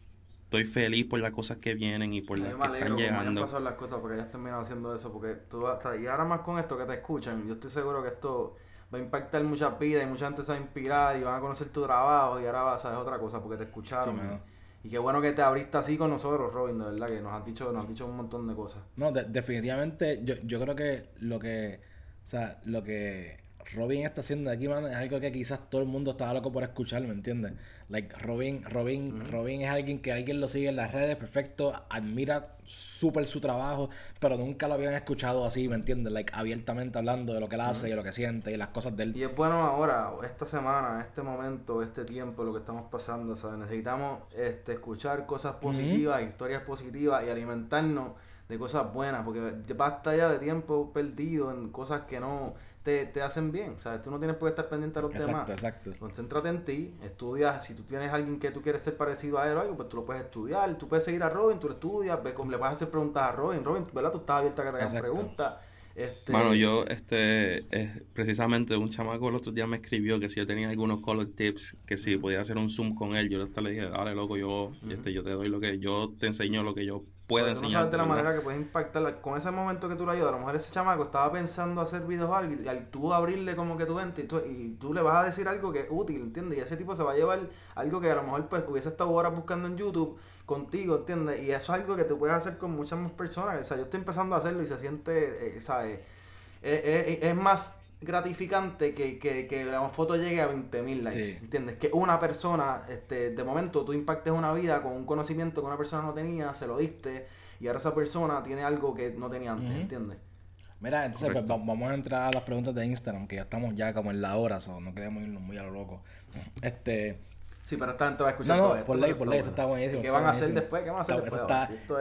estoy feliz por las cosas que vienen y por las que están llegando. pasar las cosas porque ya terminado haciendo eso, porque tú y ahora más con esto que te escuchan, yo estoy seguro que esto va a impactar muchas vidas y mucha gente se va a inspirar y van a conocer tu trabajo y ahora vas a saber otra cosa porque te escucharon. y qué bueno que te abriste así con nosotros, Robin, de verdad, que nos has dicho, nos has dicho un montón de cosas. No, definitivamente yo, yo creo que lo que, o sea, lo que Robin está haciendo aquí, man, es algo que quizás todo el mundo estaba loco por escuchar, ¿me entiendes? Like, Robin, Robin, Robin es alguien que alguien lo sigue en las redes, perfecto, admira súper su trabajo, pero nunca lo habían escuchado así, ¿me entiendes? Like, abiertamente hablando de lo que él hace y lo que siente y las cosas de él. Y es bueno ahora, esta semana, este momento, este tiempo, lo que estamos pasando, ¿sabes? Necesitamos este, escuchar cosas positivas, historias positivas y alimentarnos de cosas buenas, porque basta ya de tiempo perdido en cosas que no te, te hacen bien. ¿sabes? Tú no tienes por qué estar pendiente a los demás. Exacto. Concéntrate en ti, estudia. Si tú tienes alguien que tú quieres ser parecido a él o algo, pues tú lo puedes estudiar. Tú puedes seguir a Robin, tú lo estudias, ves, le puedes hacer preguntas a Robin. Robin, ¿verdad? Tú estás abierta a que te hagan preguntas. Este... Bueno, yo, este, precisamente un chamaco el otro día me escribió que si yo tenía algunos color tips, que si podía hacer un zoom con él, yo hasta le dije, dale loco, yo, este, yo te doy lo que, yo te enseño lo que yo enseñar. No sabes de la manera que puedes impactar, con ese momento que tú le ayudas, a lo mejor ese chamaco estaba pensando hacer videos o algo, y al tú abrirle como que tu mente, y tú, y tú le vas a decir algo que es útil, ¿entiendes? Y ese tipo se va a llevar algo que a lo mejor pues, hubiese estado horas buscando en YouTube, contigo, ¿entiendes? Y eso es algo que tú puedes hacer con muchas más personas. O sea, yo estoy empezando a hacerlo y se siente, eh, ¿sabes? es más gratificante que, que, que, la foto llegue a 20.000 likes, ¿entiendes? Que una persona, este, de momento tú impactes una vida con un conocimiento que una persona no tenía, se lo diste, y ahora esa persona tiene algo que no tenía antes, ¿entiendes? Mira, entonces pues, vamos a entrar a las preguntas de Instagram, que ya estamos ya como en la hora, no queremos irnos muy a lo loco. Este... Sí, pero esta gente va a escuchar no, no, por ley, por ley, eso está buenísimo. ¿Qué van a hacer después? ¿Qué van a hacer después?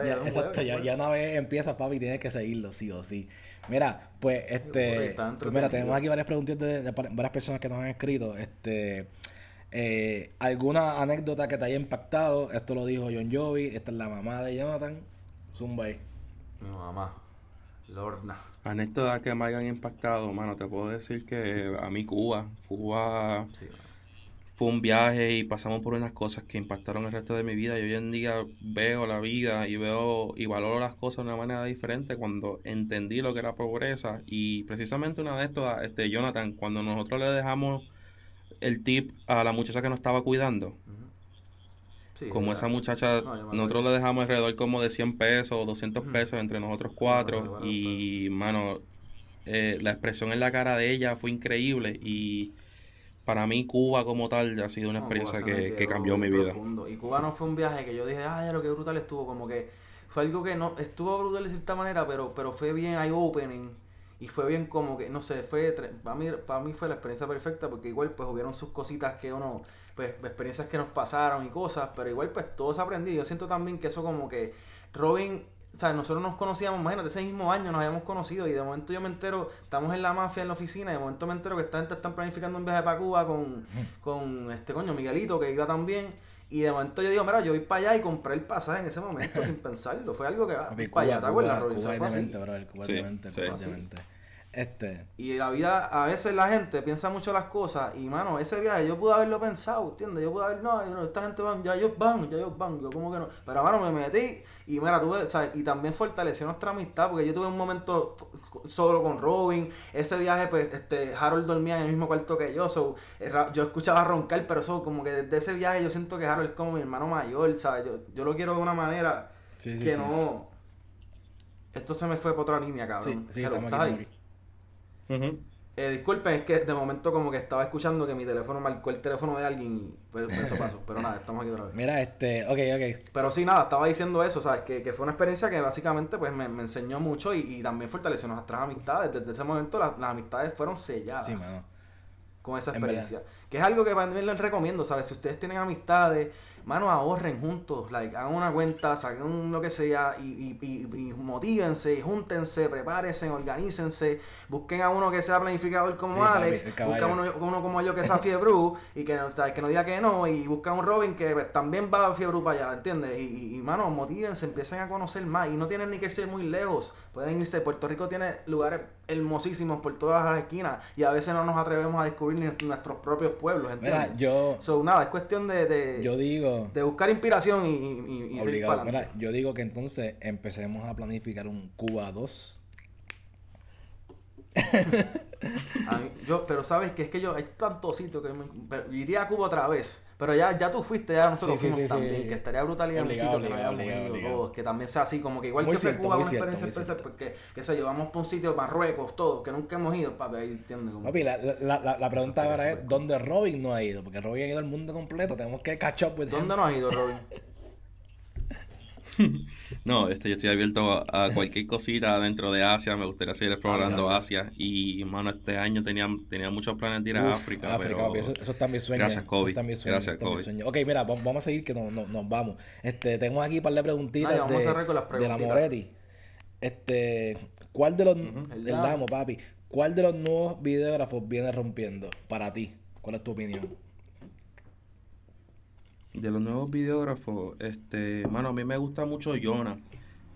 ya, exacto, ya, ya, una vez empieza, papi, tienes que seguirlo, sí o sí. Mira, pues, este, pues mira, tenemos aquí varias preguntas de, varias personas que nos han escrito. Este, Eh, ¿Alguna anécdota que te haya impactado? Esto lo dijo John Jovi, esta es la mamá de Jonathan. Zumba ahí. Mi mamá. Lorna. Anécdotas que me hayan impactado, mano, te puedo decir que a mí Cuba, Cuba Sí, fue un viaje y pasamos por unas cosas que impactaron el resto de mi vida. Y hoy en día veo la vida y veo y valoro las cosas de una manera diferente cuando entendí lo que era pobreza. Y precisamente una de estas, este Jonathan, cuando nosotros le dejamos el tip a la muchacha que nos estaba cuidando, sí, como esa muchacha, No, nosotros le dejamos alrededor como de 100 pesos o 200 Ujú. pesos entre nosotros cuatro. y mano, eh, la expresión en la cara de ella fue increíble y para mí Cuba como tal ha sido una No, experiencia que, que cambió mi vida. profundo. Y Cuba no fue un viaje que yo dije, ay, lo que brutal estuvo. Como que fue algo que no estuvo brutal de cierta manera, pero, pero fue bien eye-opening. Y fue bien como que, no sé, fue para mí, para mí fue la experiencia perfecta porque igual pues hubieron sus cositas que uno, pues experiencias que nos pasaron y cosas, pero igual pues todo se aprendió. Yo siento también que eso como que Robin, o sea, nosotros nos conocíamos, imagínate, ese mismo año nos habíamos conocido y de momento yo me entero, estamos en la mafia en la oficina y de momento me entero que esta gente están planificando un viaje para Cuba con, con este coño Miguelito que iba también. Y de momento yo digo, mira, yo voy para allá y compré el pasaje en ese momento sin pensarlo. Fue algo que va para allá, ¿te acuerdas, Robin? Cuba. Cuba. Cuba demente. Este, Y la vida, a veces la gente piensa mucho las cosas y, mano, ese viaje yo pude haberlo pensado, ¿entiendes? Yo pude haber, no, no, esta gente van, ya ellos van, ya ellos van, yo como que no. Pero, mano, me metí y, mira, tuve, ¿sabes? Y también fortaleció nuestra amistad porque yo tuve un momento solo con Robin. Ese viaje, pues, este, Harold dormía en el mismo cuarto que yo, so, eh, yo escuchaba roncar, pero eso, como que desde ese viaje yo siento que Harold es como mi hermano mayor, ¿sabes? Yo, yo lo quiero de una manera sí, sí, que sí. no... Esto se me fue por otra línea, Sí, cabrón. sí, Hello, estamos aquí, ¿estás ahí? Eh, disculpen, es que de momento como que estaba escuchando que mi teléfono marcó el teléfono de alguien y pues, pues, eso pasó. Pero nada, estamos aquí otra vez. Mira, este, ok, ok. Pero sí, nada, estaba diciendo eso, ¿sabes? Que, que fue una experiencia que básicamente pues me, me enseñó mucho y, y también fortaleció nuestras amistades. Desde ese momento las, las amistades fueron selladas Sí, mano. con esa experiencia. Que es algo que también les recomiendo, ¿sabes? Si ustedes tienen amistades, mano, ahorren juntos, like, hagan una cuenta, saquen lo que sea y, y, y, y motívense, júntense, prepárense, organícense, busquen a uno que sea planificador como Sí, Alex, busquen uno, uno como yo que sea Fiebru y que, no- ¿sabes? que no diga que no, y buscan un Robin que pues, también va a Fiebru para allá, ¿entiendes? Y, mano, motívense, empiecen a conocer más y no tienen ni que irse muy lejos, pueden irse, Puerto Rico tiene lugares hermosísimos por todas las esquinas y a veces no nos atrevemos a descubrir ni nuestros propios pueblos, ¿entiendes? Mira, yo, So, nada, es cuestión de, de, yo digo, de buscar inspiración y, y, y- obligado, mira, yo digo que entonces empecemos a planificar un Cuba 2. Yo, pero sabes que es que yo, hay tantos sitios que me, iría a Cuba otra vez. Pero ya, ya tú fuiste, ya nosotros Sí, fuimos sí, también. Que estaría brutal ir a un sitio que no hayamos todos, Que también sea así, como que igual Muy que cierto, Cuba, una cierto, experiencia especial, porque, qué sé yo, vamos por un sitio, Marruecos, todo, que nunca hemos ido, papi, ahí entiendes. Como, Papi, la, la, la, la pregunta ahora es. ¿dónde Robin no ha ido? Porque Robin ha ido al mundo completo, tenemos que catch up with him. ¿Dónde no has ido, Robin? No, este, yo estoy abierto a, a cualquier cosita dentro de Asia, me gustaría seguir explorando Asia, y, mano, este año tenía, tenía muchos planes de ir a Uf, África, África, pero... eso, eso está en mi sueño. Gracias, Eso Kobe. está mi sueño, Gracias, eso está sueño. Ok, mira, va- vamos a seguir que no, no- nos vamos. Este, tengo aquí un par de preguntitas Ay, vamos a de, cerrar con las de la preguntitas. Moretti. Este, ¿cuál de los, El el Damo. Damo, papi, cuál de los nuevos videógrafos viene rompiendo para ti? ¿Cuál es tu opinión? De los nuevos videógrafos, este, mano, a mí me gusta mucho Jonah.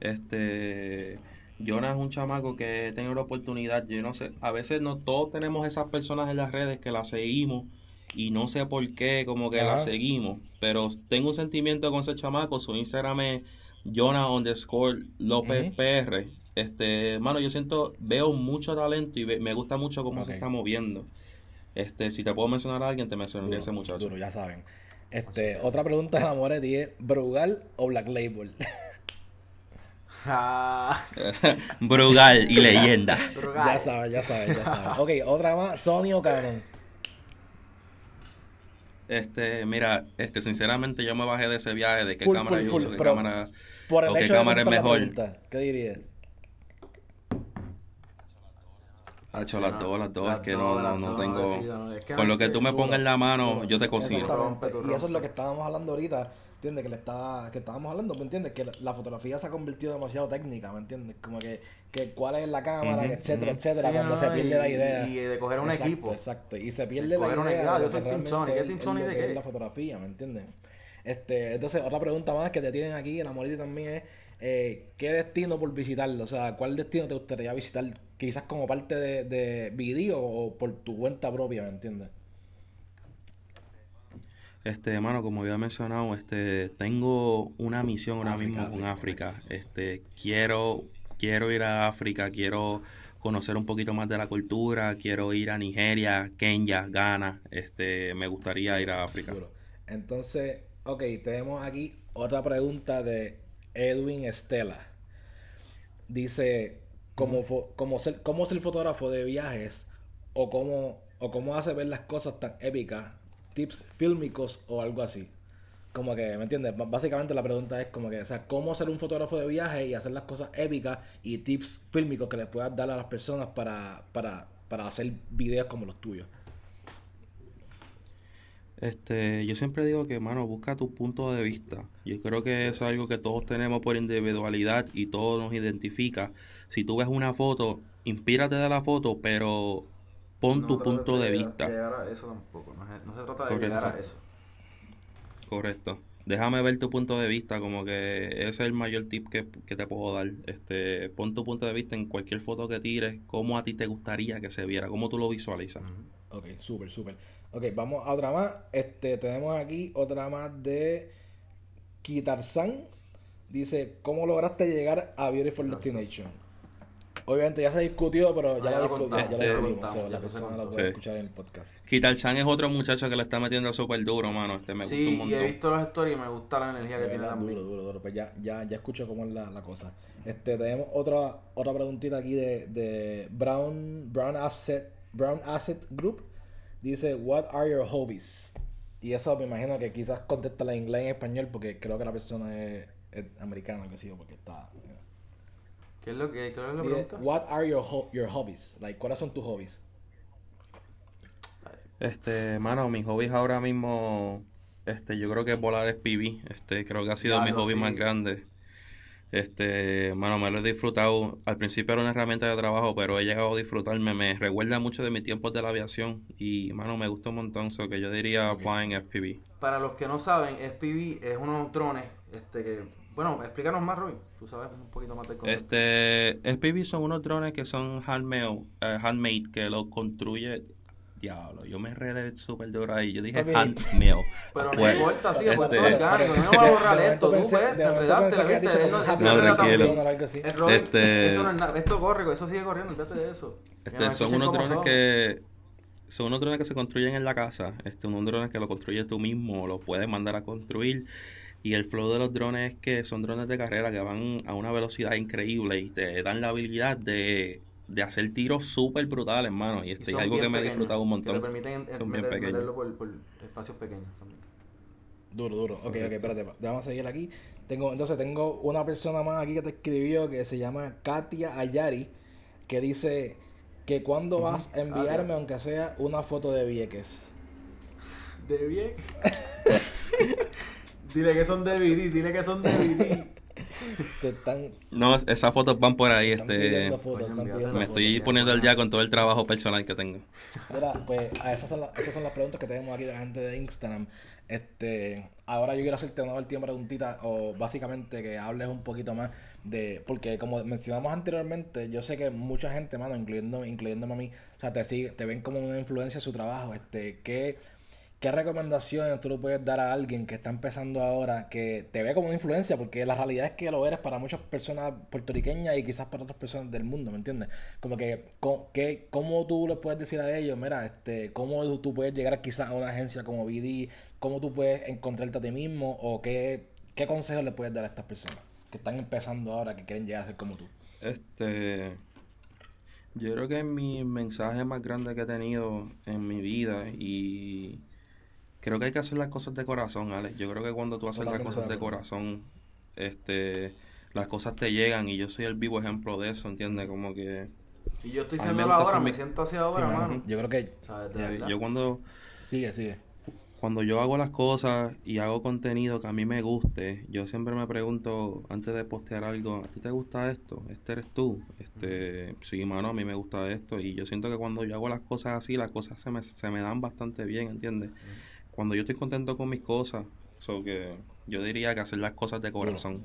Este, Jonah es un chamaco que he tenido la oportunidad, yo no sé, a veces no todos tenemos esas personas en las redes que las seguimos y no sé por qué como que Ajá. las seguimos, pero tengo un sentimiento con ese chamaco, su Instagram es Jonah underscore López. PR. Este, mano, yo siento, veo mucho talento y ve- me gusta mucho cómo se está moviendo. Este, si te puedo mencionar a alguien, te mencionaría ese muchacho. duro, ya saben. Este, otra pregunta de la Moretti es, ¿Brugal o Black Label? Ah, Brugal y leyenda. Brugal. ya sabes, ya sabes, ya sabes. Ok, otra más, Sony o Canon. Este, mira, este, sinceramente yo me bajé de ese viaje de qué Full, cámara full, yo full, uso, qué pero cámara, Por el o qué hecho cámara es mejor. pregunta, ¿qué dirías? Ha hecho las dos, las dos, Las es que dos, no, no, no dos, tengo. sí, no, es que Con no lo que tú me pongas en la mano, yo te cocino. Y eso es lo que estábamos hablando ahorita. ¿entiendes? Que le estaba, que estábamos hablando, ¿me entiendes? Que la, la fotografía se ha convertido demasiado técnica, ¿me entiendes? Como que, que cuál es la cámara, etcétera, etcétera, Sí, cuando no, se pierde y- la idea. Y, de coger un Exacto, equipo. Exacto, y se pierde la Coger una idea. de yo soy Team Sony, ¿qué Team Sony de qué? es la fotografía, ¿me entiendes? Este, entonces, otra pregunta más que te tienen aquí en la Morita también es, eh, ¿qué destino por visitarlo? O sea, ¿cuál destino te gustaría visitar? Quizás como parte de, de video o por tu cuenta propia, ¿me entiendes? Este, hermano, como había mencionado, este, tengo una misión ahora África, mismo con África. Este, quiero, quiero ir a África, quiero conocer un poquito más de la cultura, quiero ir a Nigeria, Kenia, Ghana. Este, me gustaría ir a África. Entonces, ok, tenemos aquí otra pregunta de Edwin Estela. Dice, ¿cómo, fo- cómo ser, cómo ser fotógrafo de viajes o cómo, o cómo hace ver las cosas tan épicas? Tips fílmicos o algo así. Como que, ¿me entiendes? B- Básicamente la pregunta es como que, o sea, ¿cómo ser un fotógrafo de viaje y hacer las cosas épicas y tips fílmicos que les puedas dar a las personas para, para, para hacer videos como los tuyos? Este, yo siempre digo que, mano, busca tu punto de vista. Yo creo que eso es algo que todos tenemos por individualidad y todo nos identifica. Si tú ves una foto, inspírate de la foto, pero pon No tu punto de llegar- vista. llegar a eso tampoco. No, se- no se trata de Correcto. llegar a eso. Correcto. Déjame ver tu punto de vista, como que ese es el mayor tip que, que te puedo dar. Este, pon tu punto de vista en cualquier foto que tires, cómo a ti te gustaría que se viera, cómo tú lo visualizas. Ok, súper, súper. Ok, vamos a otra más. Este, tenemos aquí otra más de Kitarsan. Dice, ¿cómo lograste llegar a Beautiful. Destination? Obviamente ya se discutió, pero ya Ah, ya la ya la discutimos, la se persona lo puede Sí. escuchar en el podcast. Kitarsan es otro muchacho que le está metiendo súper duro, mano. Este me gusta un Sí, y he visto las stories y me gusta la energía que tiene verdad, también. duro, duro, duro. Pues ya, ya, ya escucho cómo es la, la cosa. Este, tenemos otra, otra preguntita aquí de, de Brown, Brown Asset, Brown Asset Group. Dice, what are your hobbies? Y eso me imagino que quizás contesta en inglés en español porque creo que la persona es, es americana, que sí, porque está... ¿Qué es lo que qué es la Dice, pregunta? what are your, ho- your hobbies? Like, ¿cuáles son tus hobbies? Este, mano, mis hobbies ahora mismo, este, yo creo que volar es PB. Este, creo que ha sido mi hobby sí. más grande. Este, mano, me lo he disfrutado. Al principio era una herramienta de trabajo, pero he llegado a disfrutarme. Me recuerda mucho de mis tiempos de la aviación. Y, mano, me gusta un montón. So que yo diría Ok. flying FPV. Para los que no saben, FPV es unos drones este que bueno, explícanos más, Robin. Tú sabes un poquito más del concepto. Este, FPV son unos drones que son handmade, eh, handmade que lo construye. Diablo, yo me redé súper duro ahí. Yo dije Papi. handmade. Pero no Pues, importa, sí, pues este- todo orgánico, no me vas a borrar esto, tú ves, pensé- te de momento enredaste, pensé que ¿viste? no, tranquilo. Este- eso no es nada, esto corre, eso sigue corriendo, olvídate de eso. Este, son unos drones son. que son unos drones que se construyen en la casa. Este, unos drones que lo construyes tú mismo, lo puedes mandar a construir. Y el flow de los drones es que son drones de carrera que van a una velocidad increíble y te dan la habilidad de, de hacer tiros súper brutales, hermano. Y Y este es algo que me he disfrutado un Que montón. te permiten Son meter- meterlo por, por espacios pequeños también. Duro, duro. Ok, ok, espérate. Vamos a seguir aquí. Tengo, entonces tengo una persona más aquí que te escribió que se llama Katia Ayari, que dice que cuando vas a enviarme, Katia. aunque sea una foto de Vieques. De bien. dile que son DVD, dile que son DVD. Te están, No, esas fotos van por ahí. Este, fotos, me fotos. estoy poniendo al día con todo el trabajo personal que tengo. Mira, pues a esas, son las, esas son las preguntas que tenemos aquí de la gente de Instagram. Este, ahora yo quiero hacerte una última preguntita o básicamente que hables un poquito más de, porque como mencionamos anteriormente, yo sé que mucha gente, mano, incluyendo, incluyéndome a mí, o sea, te sigue, te ven como una influencia en su trabajo. Este, ¿qué, ¿Qué recomendaciones tú le puedes dar a alguien que está empezando ahora, que te ve como una influencia? Porque la realidad es que lo eres para muchas personas puertorriqueñas y quizás para otras personas del mundo, ¿me entiendes? Como que, que ¿cómo tú le puedes decir a ellos, mira, este, cómo tú- tú puedes llegar quizás a una agencia como BD, cómo tú puedes encontrarte a ti mismo o qué, qué consejos le puedes dar a estas personas que están empezando ahora, que quieren llegar a ser como tú? Este, yo creo que mi mensaje más grande que he tenido en mi vida y creo que hay que hacer las cosas de corazón, Alex. Yo creo que cuando tú haces las cosas de corazón, este, las cosas te llegan y yo soy el vivo ejemplo de eso, ¿entiendes? Como que Y yo estoy siendo ahora, hacer me siento así Sí, ahora, mano, mano. yo creo que yo cuando sigue, sigue. cuando yo hago las cosas y hago contenido que a mí me guste, yo siempre me pregunto antes de postear algo, ¿a ti te gusta esto? ¿Este eres tú? Este, sí, mano, a mí me gusta esto y yo siento que cuando yo hago las cosas así, las cosas se me, se me dan bastante bien, ¿entiendes? Cuando yo estoy contento con mis cosas, so que yo diría que hacer las cosas de corazón.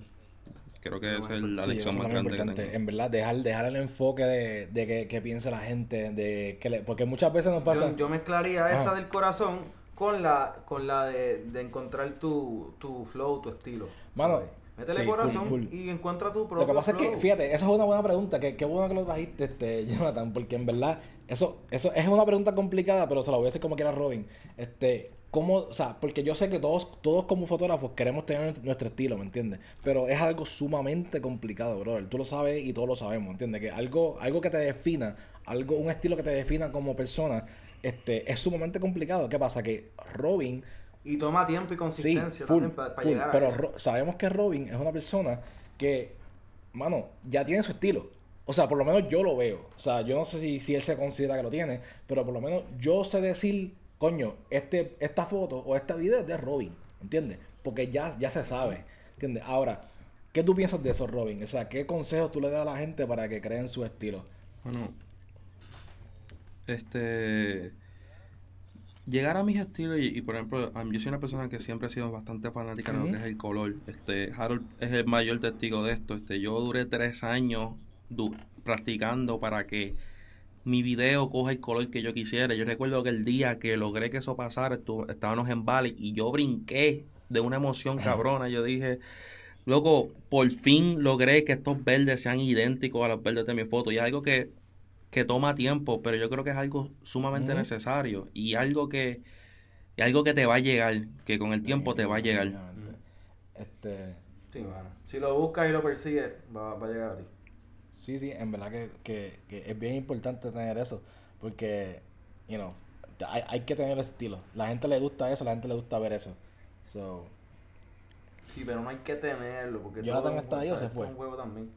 Creo que esa es la Sí, lección más grande que tengo. En verdad, dejar, dejar el enfoque de, de que, que piense la gente, de que le- porque muchas veces nos pasa... Yo, yo mezclaría esa Ajá. del corazón con la con la de, de encontrar tu, tu flow, tu estilo. Mano, ¿sabes? Métele sí, full, corazón full. y encuentra tu propio Lo que pasa es que, flow. fíjate, eso es una buena pregunta. que Qué bueno que lo trajiste, este, Jonathan, porque en verdad, eso, eso es una pregunta complicada, pero se la voy a decir como quiera Robin. Este, ¿cómo, o sea, porque yo sé que todos, todos como fotógrafos queremos tener nuestro estilo, ¿me entiendes? Pero es algo sumamente complicado, brother. Tú lo sabes y todos lo sabemos, ¿entiendes? Que algo, algo que te defina, algo, un estilo que te defina como persona, este, es sumamente complicado. ¿Qué pasa? Que Robin Y toma tiempo y Sí, consistencia full, también para llegar a pero eso. Sabemos que Robin es una persona que, mano, ya tiene su estilo. O sea, por lo menos yo lo veo. O sea, yo no sé si, si él se considera que lo tiene, pero por lo menos yo sé decir, coño, este, esta foto o este video es de Robin, ¿entiendes? Porque ya, ya se sabe, ¿entiendes? Ahora, ¿qué tú piensas de eso, Robin? O sea, ¿qué consejos tú le das a la gente para que creen su estilo? Bueno, este. Llegar a mis estilos y, y, por ejemplo, yo soy una persona que siempre ha sido bastante fanática de lo que es el color. Este, Harold es el mayor testigo de esto. Este, yo duré tres años du- practicando para que mi video coja el color que yo quisiera. Yo recuerdo que el día que logré que eso pasara, estábamos en Bali y yo brinqué de una emoción cabrona. Yo dije, loco, por fin logré que estos verdes sean idénticos a los verdes de mi foto. Y es algo que, que toma tiempo, pero yo creo que es algo sumamente necesario y algo que, y algo que te va a llegar, que con el tiempo te va a llegar. Obviamente. Este, Sí, mano. Si lo buscas y lo persigues, va, va a llegar a ti. Sí, sí, en verdad que, que, que es bien importante tener eso, porque, you know, hay, hay que tener ese estilo. La gente le gusta eso, la gente le gusta ver eso. So, Sí, pero no hay que tenerlo. Porque ¿Jonathan está ahí o se fue? un juego también.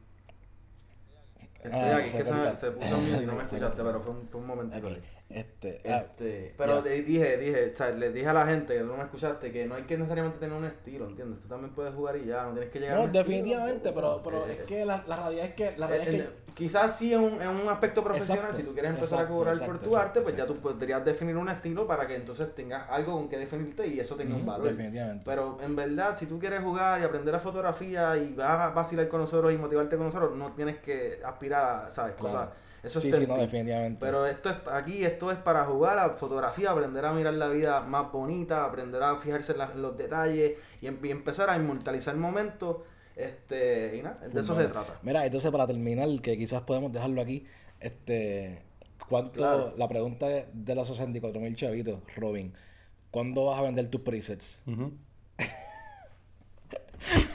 Estoy Ah, aquí, es que se, se puso mute y no me escuchaste, pero fue un, fue un momentito. ok, ahí. Este, ah, Este, pero de- dije, dije, o sea, le dije a la gente que no me escuchaste que no hay que necesariamente tener un estilo, ¿entiendes? Tú también puedes jugar y ya, no tienes que llegar a no, estilo definitivamente, pero, pero es Eh, que la, la realidad es que, la eh, realidad es eh, que, Quizás sí en un, en un aspecto profesional, Exacto, si tú quieres empezar a cobrar exacto, por tu arte, pues ya tú podrías definir un estilo para que entonces tengas algo con que definirte y eso tenga un valor. definitivamente. Pero en verdad, si tú quieres jugar y aprender a fotografía y vas a vacilar con nosotros y motivarte con nosotros, no tienes que aspirar a, ¿sabes? Claro. Cosas. Eso sí, es sí, no, ti. definitivamente. Pero esto es aquí esto es para jugar a fotografía, aprender a mirar la vida más bonita, aprender a fijarse en, la- en los detalles y, em- y empezar a inmortalizar momentos. Este, y nada, de eso se trata. Mira, entonces para terminar, que quizás podemos dejarlo aquí, este, ¿cuánto, Claro. la pregunta de, de los 64 mil chavitos, Robin, ¿cuándo vas a vender tus presets? Ujú.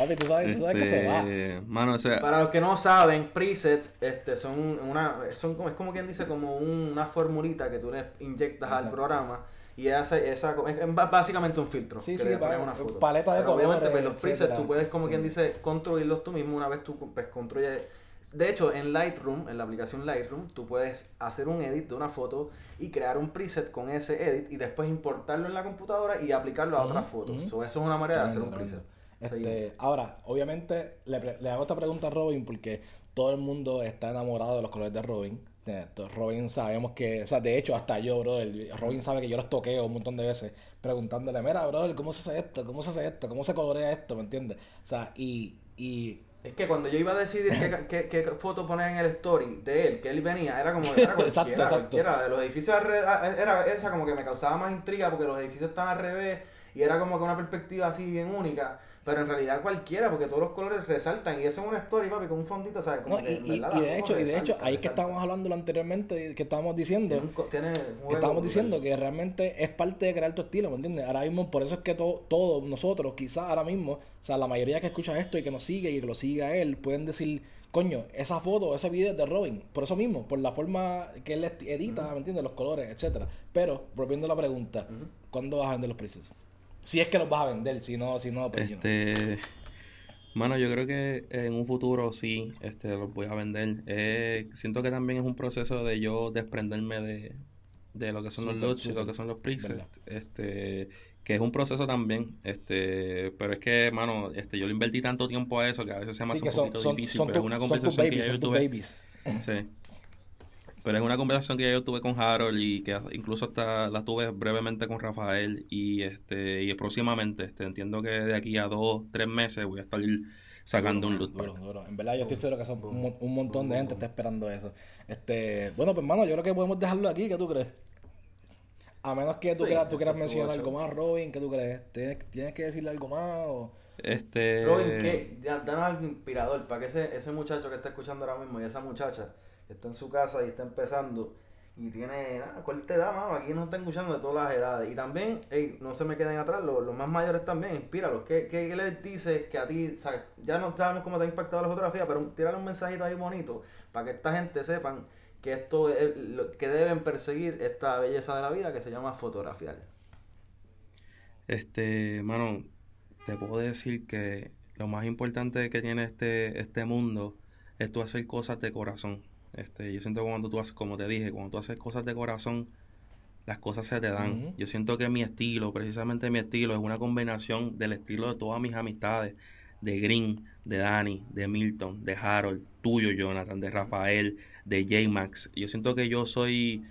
Papi, tú sabes, tú sabes que se va. Este, mano, o sea, Para los que no saben, presets este, son una son como, es como quien dice como un- una formulita que tú le inyectas al programa y esa, esa es, básicamente un filtro. Sí, que sí, le pa- pones una foto. paleta de Pero obviamente pues, los presets etcétera. tú puedes como quien Sí. dice construirlos tú mismo una vez tú pues, construyes de hecho, en Lightroom, en la aplicación Lightroom, tú puedes hacer un edit de una foto y crear un preset con ese edit y después importarlo en la computadora y aplicarlo a otras Ujú, fotos. ujú. So, eso es una manera de hacer un Tremendo, preset. Este, ahora, obviamente, le, le hago esta pregunta a Robin porque todo el mundo está enamorado de los colores de Robin. Robin sabemos que, o sea, de hecho, hasta yo, bro, Robin sabe que yo los toqueo un montón de veces preguntándole, mira, bro, ¿cómo se hace esto? ¿Cómo se hace esto? ¿Cómo se colorea esto? ¿Me entiendes? O sea, y, y Es que cuando yo iba a decidir qué, qué, qué foto poner en el story de él, que él venía, era como era cualquiera, Exacto, exacto. cualquiera. De los edificios al re- a- era esa como que me causaba más intriga porque los edificios estaban al revés y era como que una perspectiva así bien única. Pero en realidad cualquiera, porque todos los colores resaltan y eso es una story, papi, con un fondito, ¿sabes? Como No, que y, verdad de hecho, y de hecho, ahí que resalta. estábamos hablando anteriormente, que estábamos diciendo, Tiene un co- tiene un que estábamos diciendo que realmente es parte de crear tu estilo, ¿me entiendes? Ahora mismo, por eso es que to- todos nosotros, quizás ahora mismo, o sea, la mayoría que escucha esto y que nos sigue y que lo siga él, pueden decir, coño, esa foto, ese video es de Robin, por eso mismo, por la forma que él edita, ¿me entiendes? Los colores, etcétera. Pero, volviendo a la pregunta. ¿cuándo vas a vender los presets? Si es que los vas a vender, si no, si no, pues yo no. Este, mano, yo creo que en un futuro sí, este, los voy a vender. Eh, siento que también es un proceso de yo desprenderme de, de lo que son los LUTs y lo que son los presets. ¿verdad? Este, que es un proceso también, este, pero es que, mano, este, yo le invertí tanto tiempo a eso que a veces se me hace que un poquito son, difícil, son, pero tu- es una son tus conversación que babies, ya yo tuve. babies. Sí. Pero es una conversación que yo tuve con Harold y que incluso hasta la tuve brevemente con Rafael y este y próximamente, este, entiendo que de aquí a dos, tres meses voy a estar sacando un loot Duro, duro. En verdad, yo estoy seguro que son un, mon- un montón de gente está esperando eso. Este, bueno, pues hermano, yo creo que podemos dejarlo aquí. ¿Qué tú crees? A menos que tú Sí, quieras, tú quieras mencionar algo más, Robin, ¿qué tú crees? ¿Tienes, tienes que decirle algo más? O... Este Robin, ¿qué? Danos algo inspirador para que ese, ese muchacho que está escuchando ahora mismo y esa muchacha está en su casa y está empezando y tiene, nada, ¿cuál te da, mano? Aquí nos están escuchando de todas las edades. Y también, ey, no se me queden atrás, los, los más mayores también, inspíralos. ¿Qué, qué, qué les dices que a ti, ya no sabemos cómo te ha impactado la fotografía, pero tírale un mensajito ahí bonito para que esta gente sepan que esto es lo que deben perseguir esta belleza de la vida que se llama fotografiar. Este, mano, te puedo decir que lo más importante que tiene este, este mundo es tú hacer cosas de corazón. Este, yo siento que cuando tú haces, como te dije, cuando tú haces cosas de corazón, las cosas se te dan. Yo siento que mi estilo, precisamente mi estilo, es una combinación del estilo de todas mis amistades, de Green, de Dani, de Milton, de Harold, tuyo, Jonathan, de Rafael, de J-Max. Yo siento que yo soy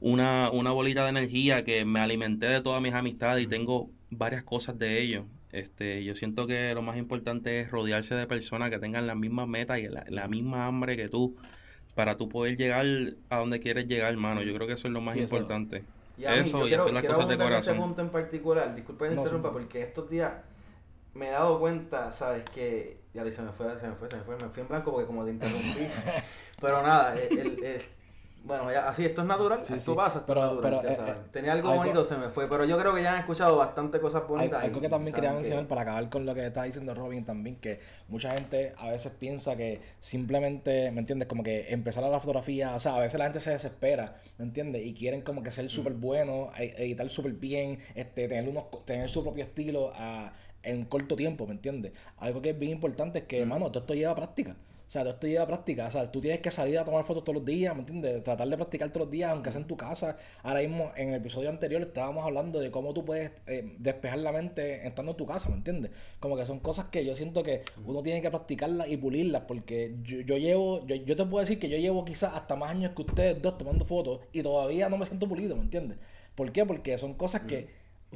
una, una bolita de energía que me alimenté de todas mis amistades y tengo varias cosas de ellos. Este, yo siento que lo más importante es rodearse de personas que tengan las mismas metas y la, la misma hambre que tú para tú poder llegar a donde quieres llegar, hermano. Yo creo que eso es lo más Sí, eso- importante. Y Eso yo y quiero, hacer las quiero cosas de en ese corazón. punto en particular, disculpa que te No, interrumpa, sí. porque estos días me he dado cuenta, ¿sabes? Que ya se me fue, se me fue, se me fue, me fui en blanco porque como te interrumpí. pero nada, el, el- el- bueno, ya, así, esto es natural, Sí, esto sí. pasa, esto Pero- es natural, pero, ya eh, eh, Tenía algo algo- bonito, se me fue, pero yo creo que ya han escuchado bastante cosas bonitas. algo que también quería que- mencionar para acabar con lo que está diciendo Robin también, que mucha gente a veces piensa que simplemente, ¿me entiendes? Como que empezar a la fotografía, o sea, a veces la gente se desespera, ¿me entiendes? Y quieren como que ser súper bueno, e- editar súper bien, este, tener, unos, tener su propio estilo a- en corto tiempo, ¿me entiendes? Algo que es bien importante es que, hermano, todo esto lleva práctica. O sea, todo esto lleva práctica. O sea, tú tienes que salir a tomar fotos todos los días, ¿me entiendes? Tratar de practicar todos los días, aunque sea en tu casa. Ahora mismo, en el episodio anterior, estábamos hablando de cómo tú puedes eh, despejar la mente estando en tu casa, ¿me entiendes? Como que son cosas que yo siento que uno tiene que practicarlas y pulirlas, porque yo, yo llevo, yo, yo te puedo decir que yo llevo quizás hasta más años que ustedes dos tomando fotos y todavía no me siento pulido, ¿me entiendes? ¿Por qué? Porque son cosas que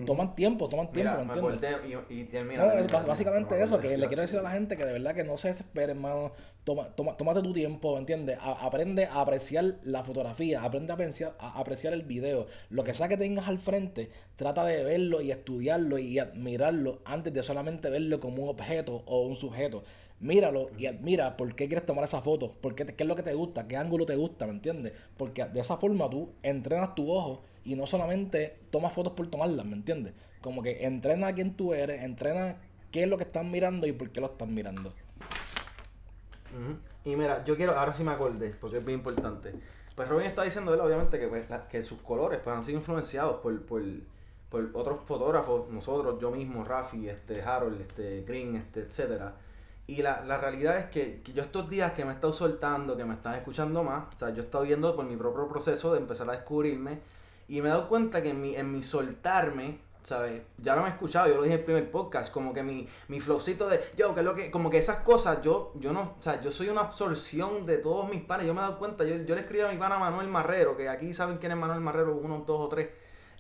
toman tiempo, toman tiempo, Mira, ¿me me entiendes? y, y termina. No, termina, básicamente me eso, que le quiero decir a la gente que de verdad que no se desespere, hermano. Toma, toma, tómate tu tiempo, ¿entiendes? A- aprende a apreciar la fotografía, aprende a apreciar, a apreciar el video. Lo que sea que tengas al frente, trata de verlo y estudiarlo y admirarlo antes de solamente verlo como un objeto o un sujeto. Míralo y admira por qué quieres tomar esa foto, por qué, qué es lo que te gusta, qué ángulo te gusta, ¿me entiendes? Porque de esa forma tú entrenas tu ojo y no solamente tomas fotos por tomarlas, ¿me entiendes? Como que entrena a quién tú eres, entrena qué es lo que están mirando y por qué lo están mirando. Y mira, yo quiero, ahora sí me acordé, porque es bien importante. Pues Robin está diciendo, ¿verdad? obviamente, que, pues, que sus colores pues, han sido influenciados por, otros fotógrafos, nosotros, yo mismo, Rafi, este, Harold, este, Green, este, etcétera. Y la, realidad es que yo estos días que me he estado soltando, que me están escuchando más, o sea, yo he estado viendo por mi propio proceso de empezar a descubrirme y me he dado cuenta que en mi, en mi soltarme, ¿sabes? Ya lo he escuchado, yo lo dije en el primer podcast, como que mi, mi flowcito de, yo, que es lo que, como que esas cosas, yo, yo no, o sea, yo soy una absorción de todos mis panes, yo me he dado cuenta, yo, yo le escribí a mi pana Manuel Marrero, que aquí saben quién es Manuel Marrero, uno, dos o tres,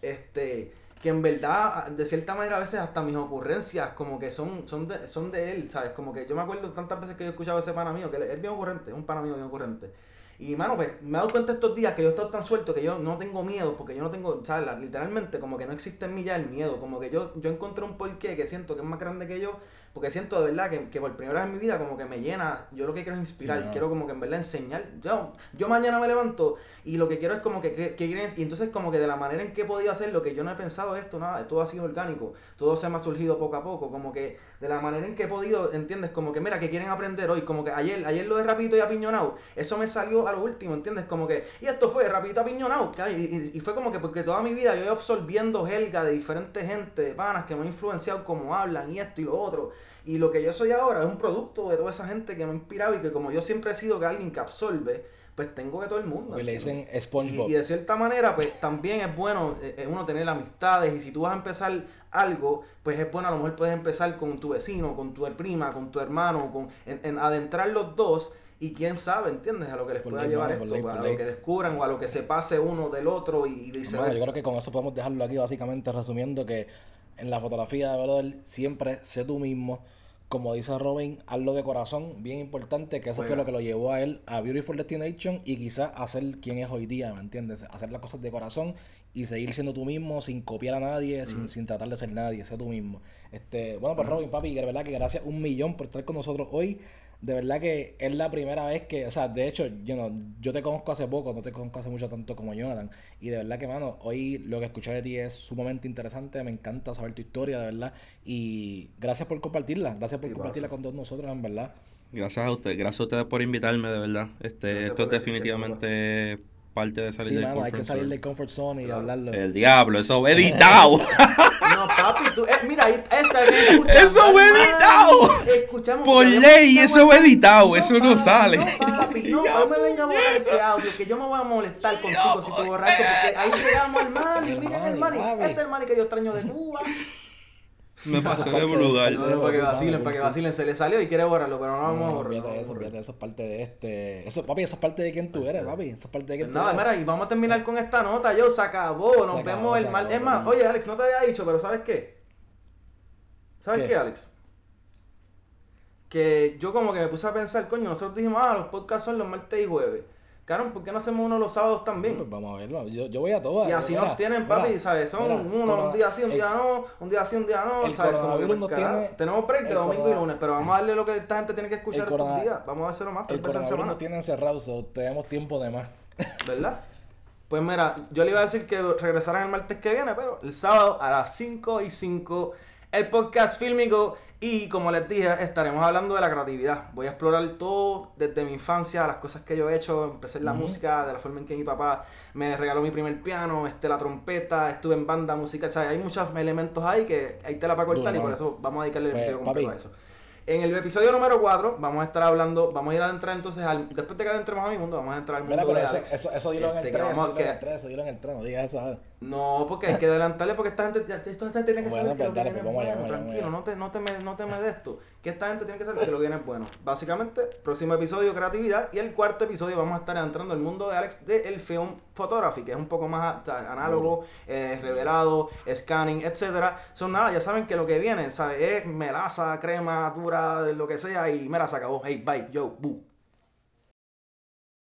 este, que en verdad, de cierta manera, a veces hasta mis ocurrencias, como que son, son, de, son de él, ¿sabes? Como que yo me acuerdo tantas veces que yo he escuchado a ese pana mío, que es bien ocurrente, es un pana mío bien ocurrente. Y mano, pues me he dado cuenta estos días que yo he estado tan suelto que yo no tengo miedo, porque yo no tengo, ¿sabes? Literalmente, como que no existe en mí ya el miedo, como que yo, yo encontré un porqué que siento que es más grande que yo, porque siento de verdad que, que por primera vez en mi vida como que me llena, yo lo que quiero es inspirar, Sí, quiero como que en verdad enseñar. Yo, yo mañana me levanto y lo que quiero es como que, que, que y entonces como que de la manera en que he podido hacerlo, que yo no he pensado esto, nada, todo ha sido orgánico, todo se me ha surgido poco a poco, como que de la manera en que he podido, ¿entiendes? Como que mira, que quieren aprender hoy, como que ayer, ayer lo de rapidito y apiñonado, eso me salió a lo último, ¿entiendes? Como que, y esto fue rapidito apiñonado, ¿cachai? y, y, y fue como que porque toda mi vida yo he absorbiendo helga de diferentes gente, de panas que me han influenciado como hablan y esto y lo otro. Y lo que yo soy ahora es un producto de toda esa gente que me ha inspirado y que como yo siempre he sido que alguien que absorbe, pues tengo de todo el mundo. Y le dicen SpongeBob. y de cierta manera, pues también es bueno eh, eh, uno tener amistades. Y si tú vas a empezar algo, pues es bueno, a lo mejor puedes empezar con tu vecino, con tu prima, con tu hermano, con en, en adentrar los dos. Y quién sabe, ¿entiendes? A lo que les Por pueda ley, llevar esto, ley, pues, a lo que descubran o a lo que se pase uno del otro y, viceversa. yo creo que con eso podemos dejarlo aquí, básicamente resumiendo que en la fotografía de brother siempre sé tú mismo. Como dice Robin, hazlo de corazón, bien importante, que eso fue lo que lo llevó a él a Beautiful Destination y quizás a ser quien es hoy día, ¿me entiendes? Hacer las cosas de corazón y seguir siendo tú mismo sin copiar a nadie, sin, sin tratar de ser nadie, sé tú mismo. Este, bueno, pues Robin, papi, de verdad que gracias un millón por estar con nosotros hoy. De verdad que es la primera vez que, o sea, de hecho, yo, no, yo te conozco hace poco, no te conozco hace mucho tanto como Jonathan. Y de verdad que, mano, hoy lo que escuché de ti es sumamente interesante. Me encanta saber tu historia, de verdad. Y gracias por compartirla. Gracias por Sí, compartirla pasa. con todos nosotros, en verdad. Gracias a ustedes, gracias a ustedes por invitarme, de verdad. Este, Gracias esto es definitivamente parte de salir Sí, del mano, hay que comfort salir zone. del comfort zone y hablarlo. El diablo, eso editado. No, papi, tú, eh, mira, esta Eso fue editado. Escuchamos Por ley, eso fue editado, eso no sale. No, papi, no, no me venga a borrar ese audio, que yo me voy a molestar contigo si te borras eso, porque ahí llegamos al El miren el papi. ese es el Manny que yo extraño de Cuba. Me pasé de brutal. No, no, para que vacilen, para que vacilen, se le salió y quiere borrarlo, pero no vamos a No, borrar. olvídate no de vamos a eso, borrar. olvídate de eso, es parte de este. Eso, papi, eso es parte de quién tú eres, papi. Eso es parte de quién Pues tú nada, eres. mira, y vamos a terminar con esta nota, yo, se acabó, nos Se vemos acabó, el acabó, Es más, oye Alex, no te había dicho, pero ¿sabes qué? ¿Sabes ¿Qué? qué, Alex? Que yo como que me puse a pensar, coño, nosotros dijimos, ah, los podcasts son los martes y jueves. Claro, ¿por qué no hacemos uno los sábados también? Pues vamos a verlo. Yo, yo voy a todas. Y así Mira, nos tienen, mira, papi, ¿sabes? Son mira, uno, un día sí, un el- día no, un día sí, un día no, el ¿sabes? Como que, coronavirus nos tiene- Tenemos break de domingo y lunes, pero vamos a darle lo que esta gente tiene que escuchar estos días. Vamos a hacerlo más, El coronavirus semana. nos tiene encerrados, so tenemos tiempo de más. ¿Verdad? Pues mira, yo le iba a decir que regresaran el martes que viene, pero el sábado a las 5 y 5, el podcast fílmico. Y como les dije, estaremos hablando de la creatividad. Voy a explorar todo desde mi infancia, las cosas que yo he hecho. Empecé en la música, de la forma en que mi papá me regaló mi primer piano, este, la trompeta, estuve en banda musical. ¿sabes? Hay muchos elementos ahí que hay tela para cortar Duro, y por eso vamos a dedicarle el Pues, episodio completo papi. a eso. En el episodio número 4 vamos a estar hablando, vamos a ir a entrar entonces al, después de que entremos a mi mundo, vamos a entrar al mundo Mira, pero de eso, eso, eso dilo en el Este, 3, que eso dilo en el que- 3, eso dilo en el 3, no digas eso ahora. No, porque hay que adelantarle porque esta gente, esta gente tiene que Bueno, saber que lo que viene es bueno, tranquilo, no te, no, te me, no te me de esto. Que esta gente tiene que saber que lo que viene es bueno. Básicamente, próximo episodio, creatividad. Y el cuarto episodio vamos a estar entrando al mundo de Alex de el film photography, que es un poco más análogo, eh, revelado, scanning, etcétera. Son nada, ya saben que lo que viene, ¿sabes? Es melaza, crema, dura, de lo que sea. Y mira, se acabó. Hey, bye, yo, boo.